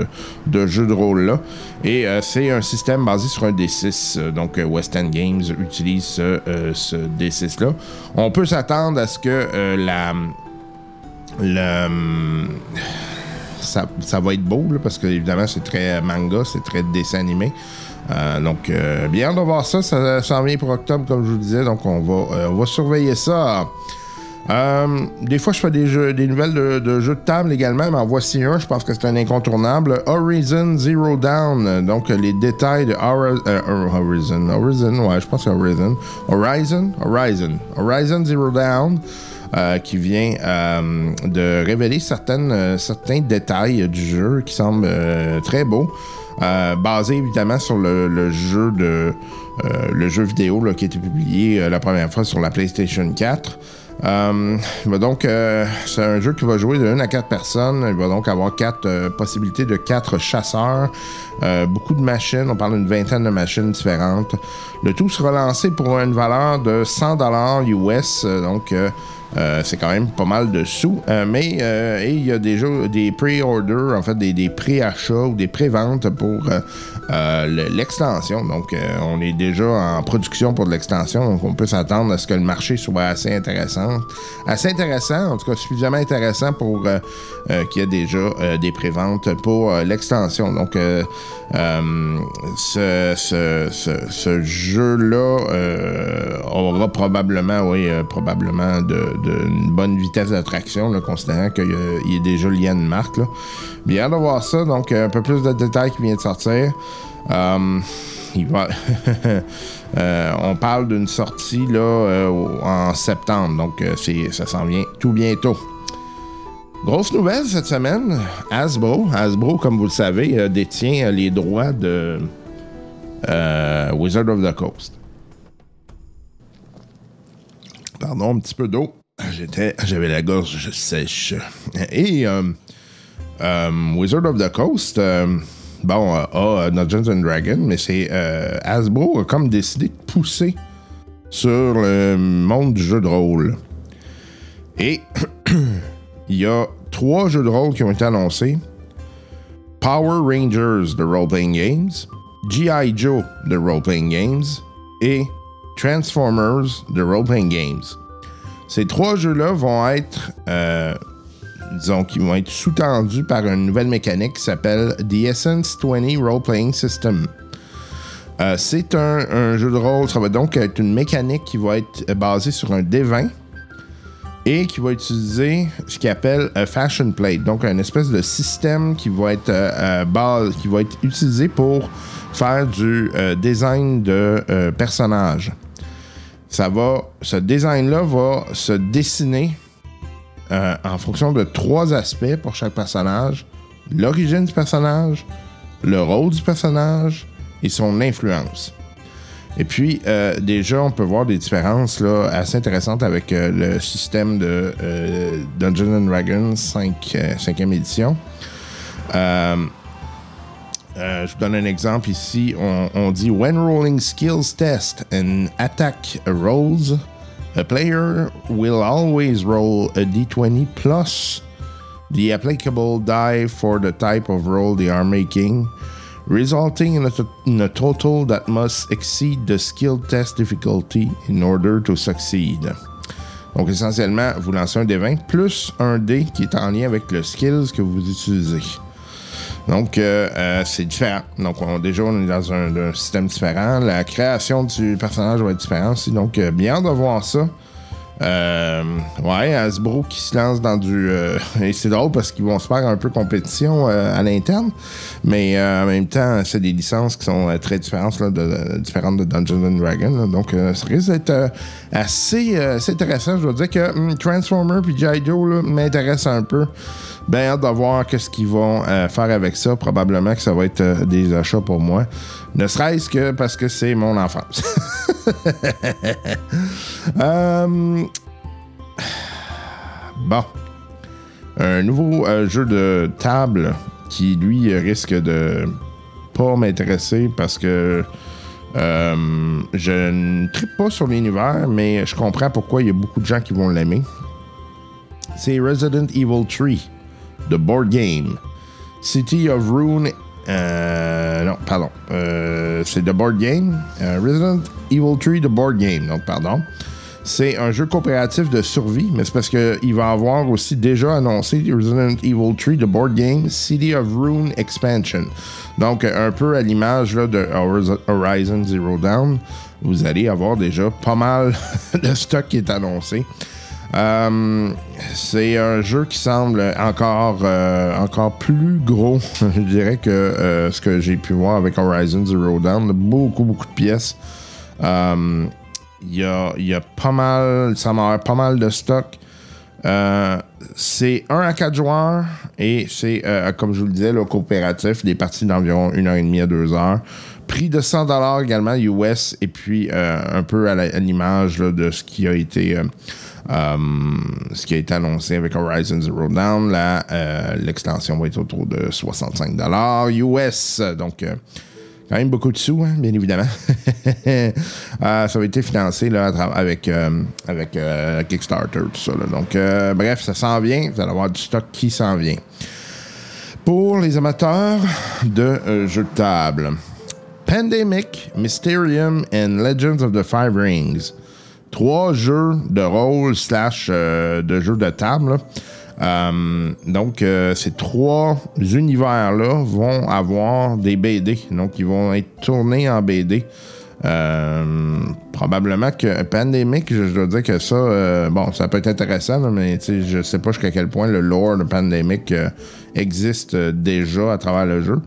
jeu de rôle-là. Et c'est un système basé sur un D6. Euh, donc, West End Games utilise ce, euh, ce D6-là. On peut s'attendre à ce que la... ça, va être beau, parce que évidemment, c'est très manga, c'est très dessin animé. Euh, donc, euh, bien de voir ça. Ça s'en vient pour octobre, comme je vous disais. Donc, on va, euh, surveiller ça. Euh, des fois, je fais des, jeux, des nouvelles de, jeux de table également, mais en voici un. Je pense que c'est un incontournable. Horizon Zero Down. Donc, les détails de euh, Horizon. Horizon, ouais, je pense que Horizon. Horizon, Horizon. Horizon Zero Down. Euh, qui vient euh, de révéler certaines, euh, certains détails du jeu qui semblent très beaux. Basé évidemment sur le, jeu de le jeu vidéo qui a été publié la première fois sur la PlayStation 4. Euh, il va donc, c'est un jeu qui va jouer de 1 à 4 personnes. Il va donc avoir quatre euh, possibilités de 4 chasseurs. Beaucoup de machines. On parle d'une vingtaine de machines différentes. Le tout sera lancé pour une valeur de 100 US. donc, euh, c'est quand même pas mal de sous. Euh, mais euh, il y a déjà des pre-orders, en fait, des, pré-achats ou des pré-ventes pour le- l'extension. Donc, on est déjà en production pour l'extension. Donc, on peut s'attendre à ce que le marché soit assez intéressant. Assez intéressant, en tout cas suffisamment intéressant pour qu'il y ait déjà des préventes pour l'extension. Donc, ce, ce- jeu-là aura probablement, oui, probablement de, de une bonne vitesse d'attraction, considérant qu'il euh, il est déjà lié à une marque. Bien de voir ça, donc un peu plus de détails qui vient de sortir. Euh, il va Euh, on parle d'une sortie là, euh, en septembre, donc euh, ça s'en vient tout bientôt. Grosse nouvelle cette semaine, Hasbro. Hasbro, comme vous le savez, euh, détient euh, les droits de euh, Wizard of the Coast. Pardon, un petit peu d'eau. J'étais, j'avais la gorge sèche. Et euh, euh, Wizard of the Coast, euh, bon, a Dungeons and Dragons, mais c'est Hasbro a comme décidé de pousser sur le monde du jeu de rôle. Et il y a trois jeux de rôle qui ont été annoncés. Power Rangers de Role Playing Games, G.I. Joe de Role Playing Games et Transformers de Role Playing Games. Ces trois jeux-là vont être, euh, disons, vont être sous-tendus par une nouvelle mécanique qui s'appelle The Essence 20 Role Playing System. Euh, c'est un, jeu de rôle, ça va donc être une mécanique qui va être basée sur un D20 et qui va utiliser ce qu'il appelle un fashion plate, donc un espèce de système qui va être euh, qui va être utilisé pour faire du design de personnages. Ça va, ce design-là va se dessiner euh, en fonction de trois aspects pour chaque personnage l'origine du personnage, le rôle du personnage et son influence. Et puis, euh, déjà, on peut voir des différences là, assez intéressantes avec euh, le système de euh, Dungeons Dragons 5, euh, 5e édition. Euh, je vous donne un exemple ici. On, dit When rolling skills test and attack rolls, a player will always roll a d20 plus the applicable die for the type of roll they are making, resulting in a, to- in a total that must exceed the skill test difficulty in order to succeed. Donc, essentiellement, vous lancez un D20 plus un D qui est en lien avec le skills que vous utilisez. Donc, euh, euh, c'est différent. Donc, on, déjà, on est dans un, système différent. La création du personnage va être différente aussi. Donc, euh, bien de voir ça. Euh, ouais, Hasbro qui se lance dans du. euh, et c'est drôle parce qu'ils vont se faire un peu compétition euh, à l'interne, mais euh, en même temps, c'est des licences qui sont euh, très différentes, là, de, de- différentes de Dungeons and Dragons. là. donc, euh, ça risque d'être euh, assez, euh, assez intéressant. Je dois dire que hum, Transformer puis G.I. Joe là, m'intéresse un peu. Ben hâte de voir qu'est-ce qu'ils vont euh, faire avec ça. Probablement que ça va être euh, des achats pour moi. Ne serait-ce que parce que c'est mon enfance. Euh, Bon. Un nouveau euh, jeu de table qui, lui, risque de pas m'intéresser parce que euh, je ne tripe pas sur l'univers, mais je comprends pourquoi il y a beaucoup de gens qui vont l'aimer. C'est Resident Evil 3, The Board Game. City of Rune. Euh, non, pardon. Euh, c'est The Board Game. Euh, Resident Evil 3, The Board Game. Donc, pardon. C'est un jeu coopératif de survie, mais c'est parce qu'il va avoir aussi déjà annoncé Resident Evil 3, The Board Game, City of Rune Expansion. Donc, un peu à l'image de Horizon Zero Dawn, vous allez avoir déjà pas mal de stock qui est annoncé. Euh, c'est un jeu qui semble encore, euh, encore plus gros, je dirais, que euh, ce que j'ai pu voir avec Horizon Zero Dawn. Beaucoup, beaucoup de pièces. Il y, a, pas mal, ça m'a pas mal de stock. C'est 1 à 4 joueurs et c'est, comme je vous le disais, le coopératif, des parties d'environ 1h30 à 2 heures. Prix de 100$ également US et puis un peu à l'image de ce qui a été euh, ce qui a été annoncé avec Horizon Zero Dawn. Là, euh, l'extension va être autour de 65$ US. Donc, euh, quand même beaucoup de sous, hein, bien évidemment. Ça a été financé avec, avec Kickstarter, tout ça. Donc, bref, ça s'en vient. Vous allez avoir du stock qui s'en vient. Pour les amateurs de jeux de table, Pandemic, Mysterium and Legends of the Five Rings. Trois jeux de rôle slash euh, de jeux de table. Euh, donc, euh, ces trois univers-là vont avoir des BD. Donc, ils vont être tournés en BD. Probablement que Pandemic, je, dois dire que ça, bon, ça peut être intéressant, mais je sais pas jusqu'à quel point le lore de Pandemic existe déjà à travers le jeu.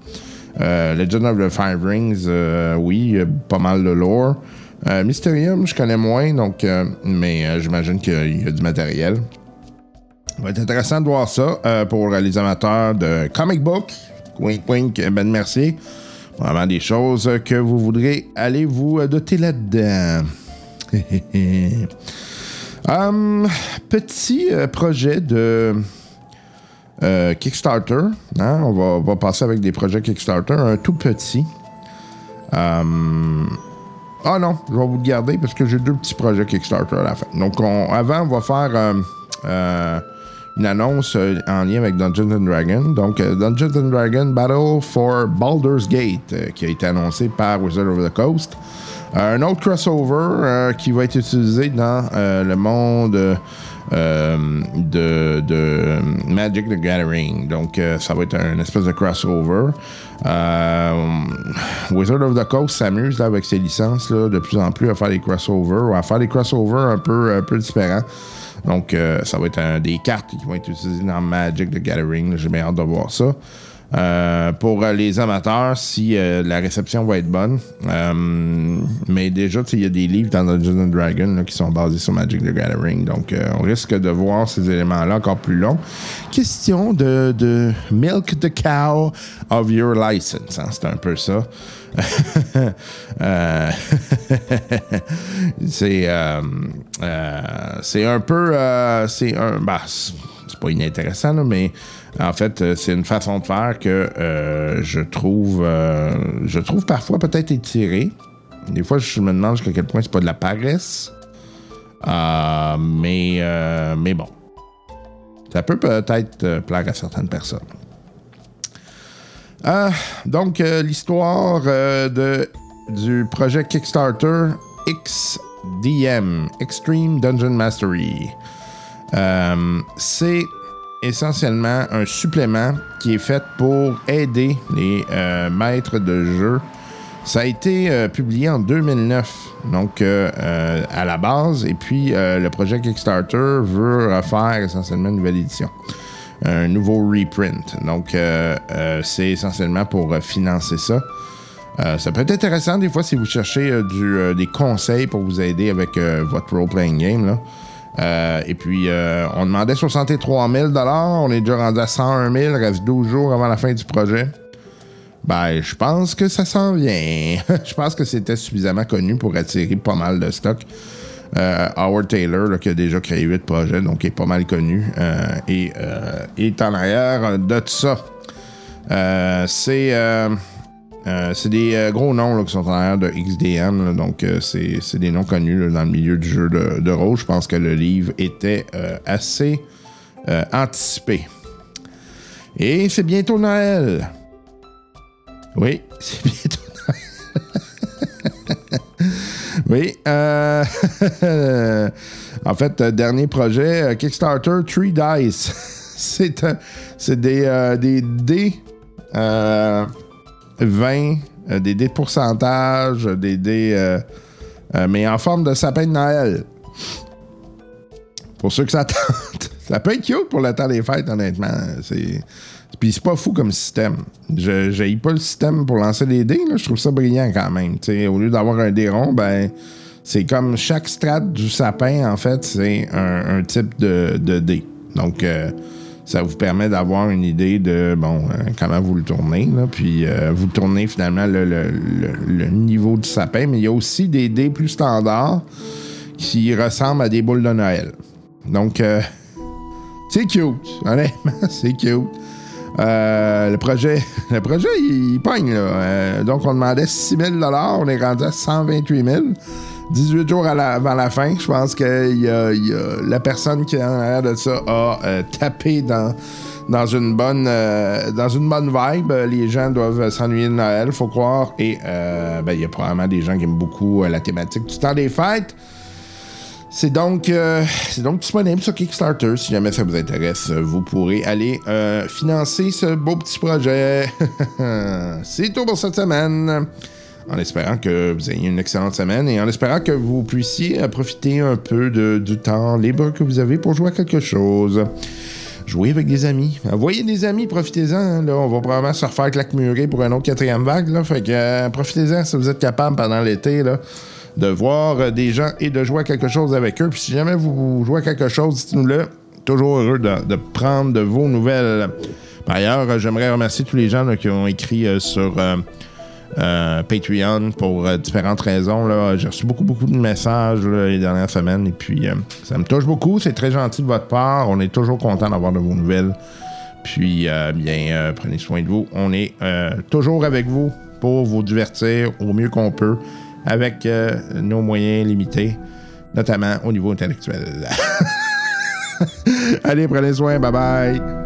Legend of the Five Rings, oui, pas mal de lore. Euh, Mysterium, je connais moins, donc, euh, mais euh, j'imagine qu'il y a du matériel. Va être intéressant de voir ça pour les amateurs de comic book. Wink, wink, Ben Mercier. Vraiment des choses que vous voudrez aller vous doter là-dedans. Hum, petit projet de Kickstarter. hein, On, va, on va passer avec des projets Kickstarter. Un tout petit. Hum, ah non, je vais vous le garder parce que j'ai deux petits projets Kickstarter à la fin. Donc, on- avant, on va faire euh, euh, une annonce euh, en lien avec Dungeons and Dragons. Donc, Dungeons and Dragons Battle for Baldur's Gate, qui a été annoncé par Wizard of the Coast. Un autre crossover qui va être utilisé dans le monde de, de Magic the Gathering. Donc, euh, ça va être un espèce de crossover. Euh, Wizard of the Coast s'amuse avec ses licences de plus en plus à faire des crossovers ou à faire des crossovers un peu, un peu différents. Donc, euh, ça va être des cartes qui vont être utilisées dans Magic the Gathering. J'ai bien hâte de voir ça. Euh, pour euh, les amateurs, si euh, la réception va être bonne. Mais déjà, il y a des livres dans Dungeons and Dragons qui sont basés sur Magic the Gathering. Donc, on risque de voir ces éléments-là encore plus longs. Question de, milk the cow of your license. hein, C'est un peu ça. C'est un peu c'est un bah, c'est pas inintéressant là, mais en fait euh, c'est une façon de faire que euh, je trouve euh, je trouve parfois peut-être étirée des fois je me demande jusqu'à quel point c'est pas de la paresse. Mais mais bon. Ça peut peut-être plaire à certaines personnes. Donc, l'histoire de, du projet Kickstarter XDM, Extreme Dungeon Mastery. C'est essentiellement un supplément qui est fait pour aider les euh, maîtres de jeu. Ça a été euh, publié en 2009, donc euh, à la base, et puis le projet Kickstarter veut refaire essentiellement une nouvelle édition un nouveau reprint. Donc, c'est essentiellement pour financer ça. Ça peut être intéressant des fois si vous cherchez des conseils pour vous aider avec votre role-playing game. Euh, et puis, euh, on demandait 63 000 On est déjà rendu à 101 000 Il reste 12 jours avant la fin du projet. Ben, je pense que ça s'en vient. je pense que c'était suffisamment connu pour attirer pas mal de stock. Euh, Howard Taylor, qui a déjà créé 8 projets, donc est pas mal connu, et est en arrière de tout ça. C'est euh, c'est des euh, gros noms là, qui sont en arrière de XDM, donc euh, c'est des noms connus dans le milieu du jeu de, rôle. Je pense que le livre était assez anticipé. Et c'est bientôt Noël. Oui, c'est bientôt Oui. euh, en fait, dernier projet, Kickstarter Tree Dice. c'est des, des dés 20, euh, des dés de pourcentage, des dés, euh, euh, mais en forme de sapin de Noël. Pour ceux que ça tente. ça peut être cute pour le temps des fêtes, honnêtement. C'est. Puis c'est pas fou comme système. Je j'ai pas le système pour lancer les dés, là. je trouve ça brillant quand même. Au lieu d'avoir un dé rond, ben c'est comme chaque strate du sapin, en fait, c'est un, un type de, de dé. Donc euh, ça vous permet d'avoir une idée de bon euh, comment vous le tournez. Puis euh, vous tournez finalement le, niveau du sapin, mais il y a aussi des dés plus standards qui ressemblent à des boules de Noël. Donc euh, c'est cute, honnêtement, c'est cute. Le projet, le projet, il, il donc, on demandait 6 000 On est rendu à 128 000 18 jours avant la fin. Je pense que la personne qui est en arrière de ça a euh, tapé dans, dans une bonne euh, dans une bonne vibe. Les gens doivent s'ennuyer de Noël, faut croire. Et euh, ben, il y a probablement des gens qui aiment beaucoup la thématique du temps des fêtes. C'est donc, donc disponible sur Kickstarter. Si jamais ça vous intéresse, vous pourrez aller financer ce beau petit projet. c'est tout pour cette semaine. En espérant que vous ayez une excellente semaine et en espérant que vous puissiez profiter un peu du temps libre que vous avez pour jouer à quelque chose. Jouer avec des amis. Envoyez des amis, profitez-en. hein. Là, on va probablement se refaire claque-murée pour une autre quatrième vague. Fait que euh, profitez-en si vous êtes capable pendant l'été de voir euh, des gens et de jouer à quelque chose avec eux. Puis si jamais vous jouez à quelque chose, dites-nous-le. Toujours heureux de, prendre de vos nouvelles. Par ailleurs, euh, j'aimerais remercier tous les gens qui ont écrit sur. Euh, Patreon pour euh, différentes raisons. J'ai reçu beaucoup, beaucoup de messages les dernières semaines et puis euh, ça me touche beaucoup. C'est très gentil de votre part. On est toujours content d'avoir de vos nouvelles. Puis, bien, prenez soin de vous. On est toujours avec vous pour vous divertir au mieux qu'on peut avec nos moyens limités, notamment au niveau intellectuel. Allez, prenez soin. Bye bye.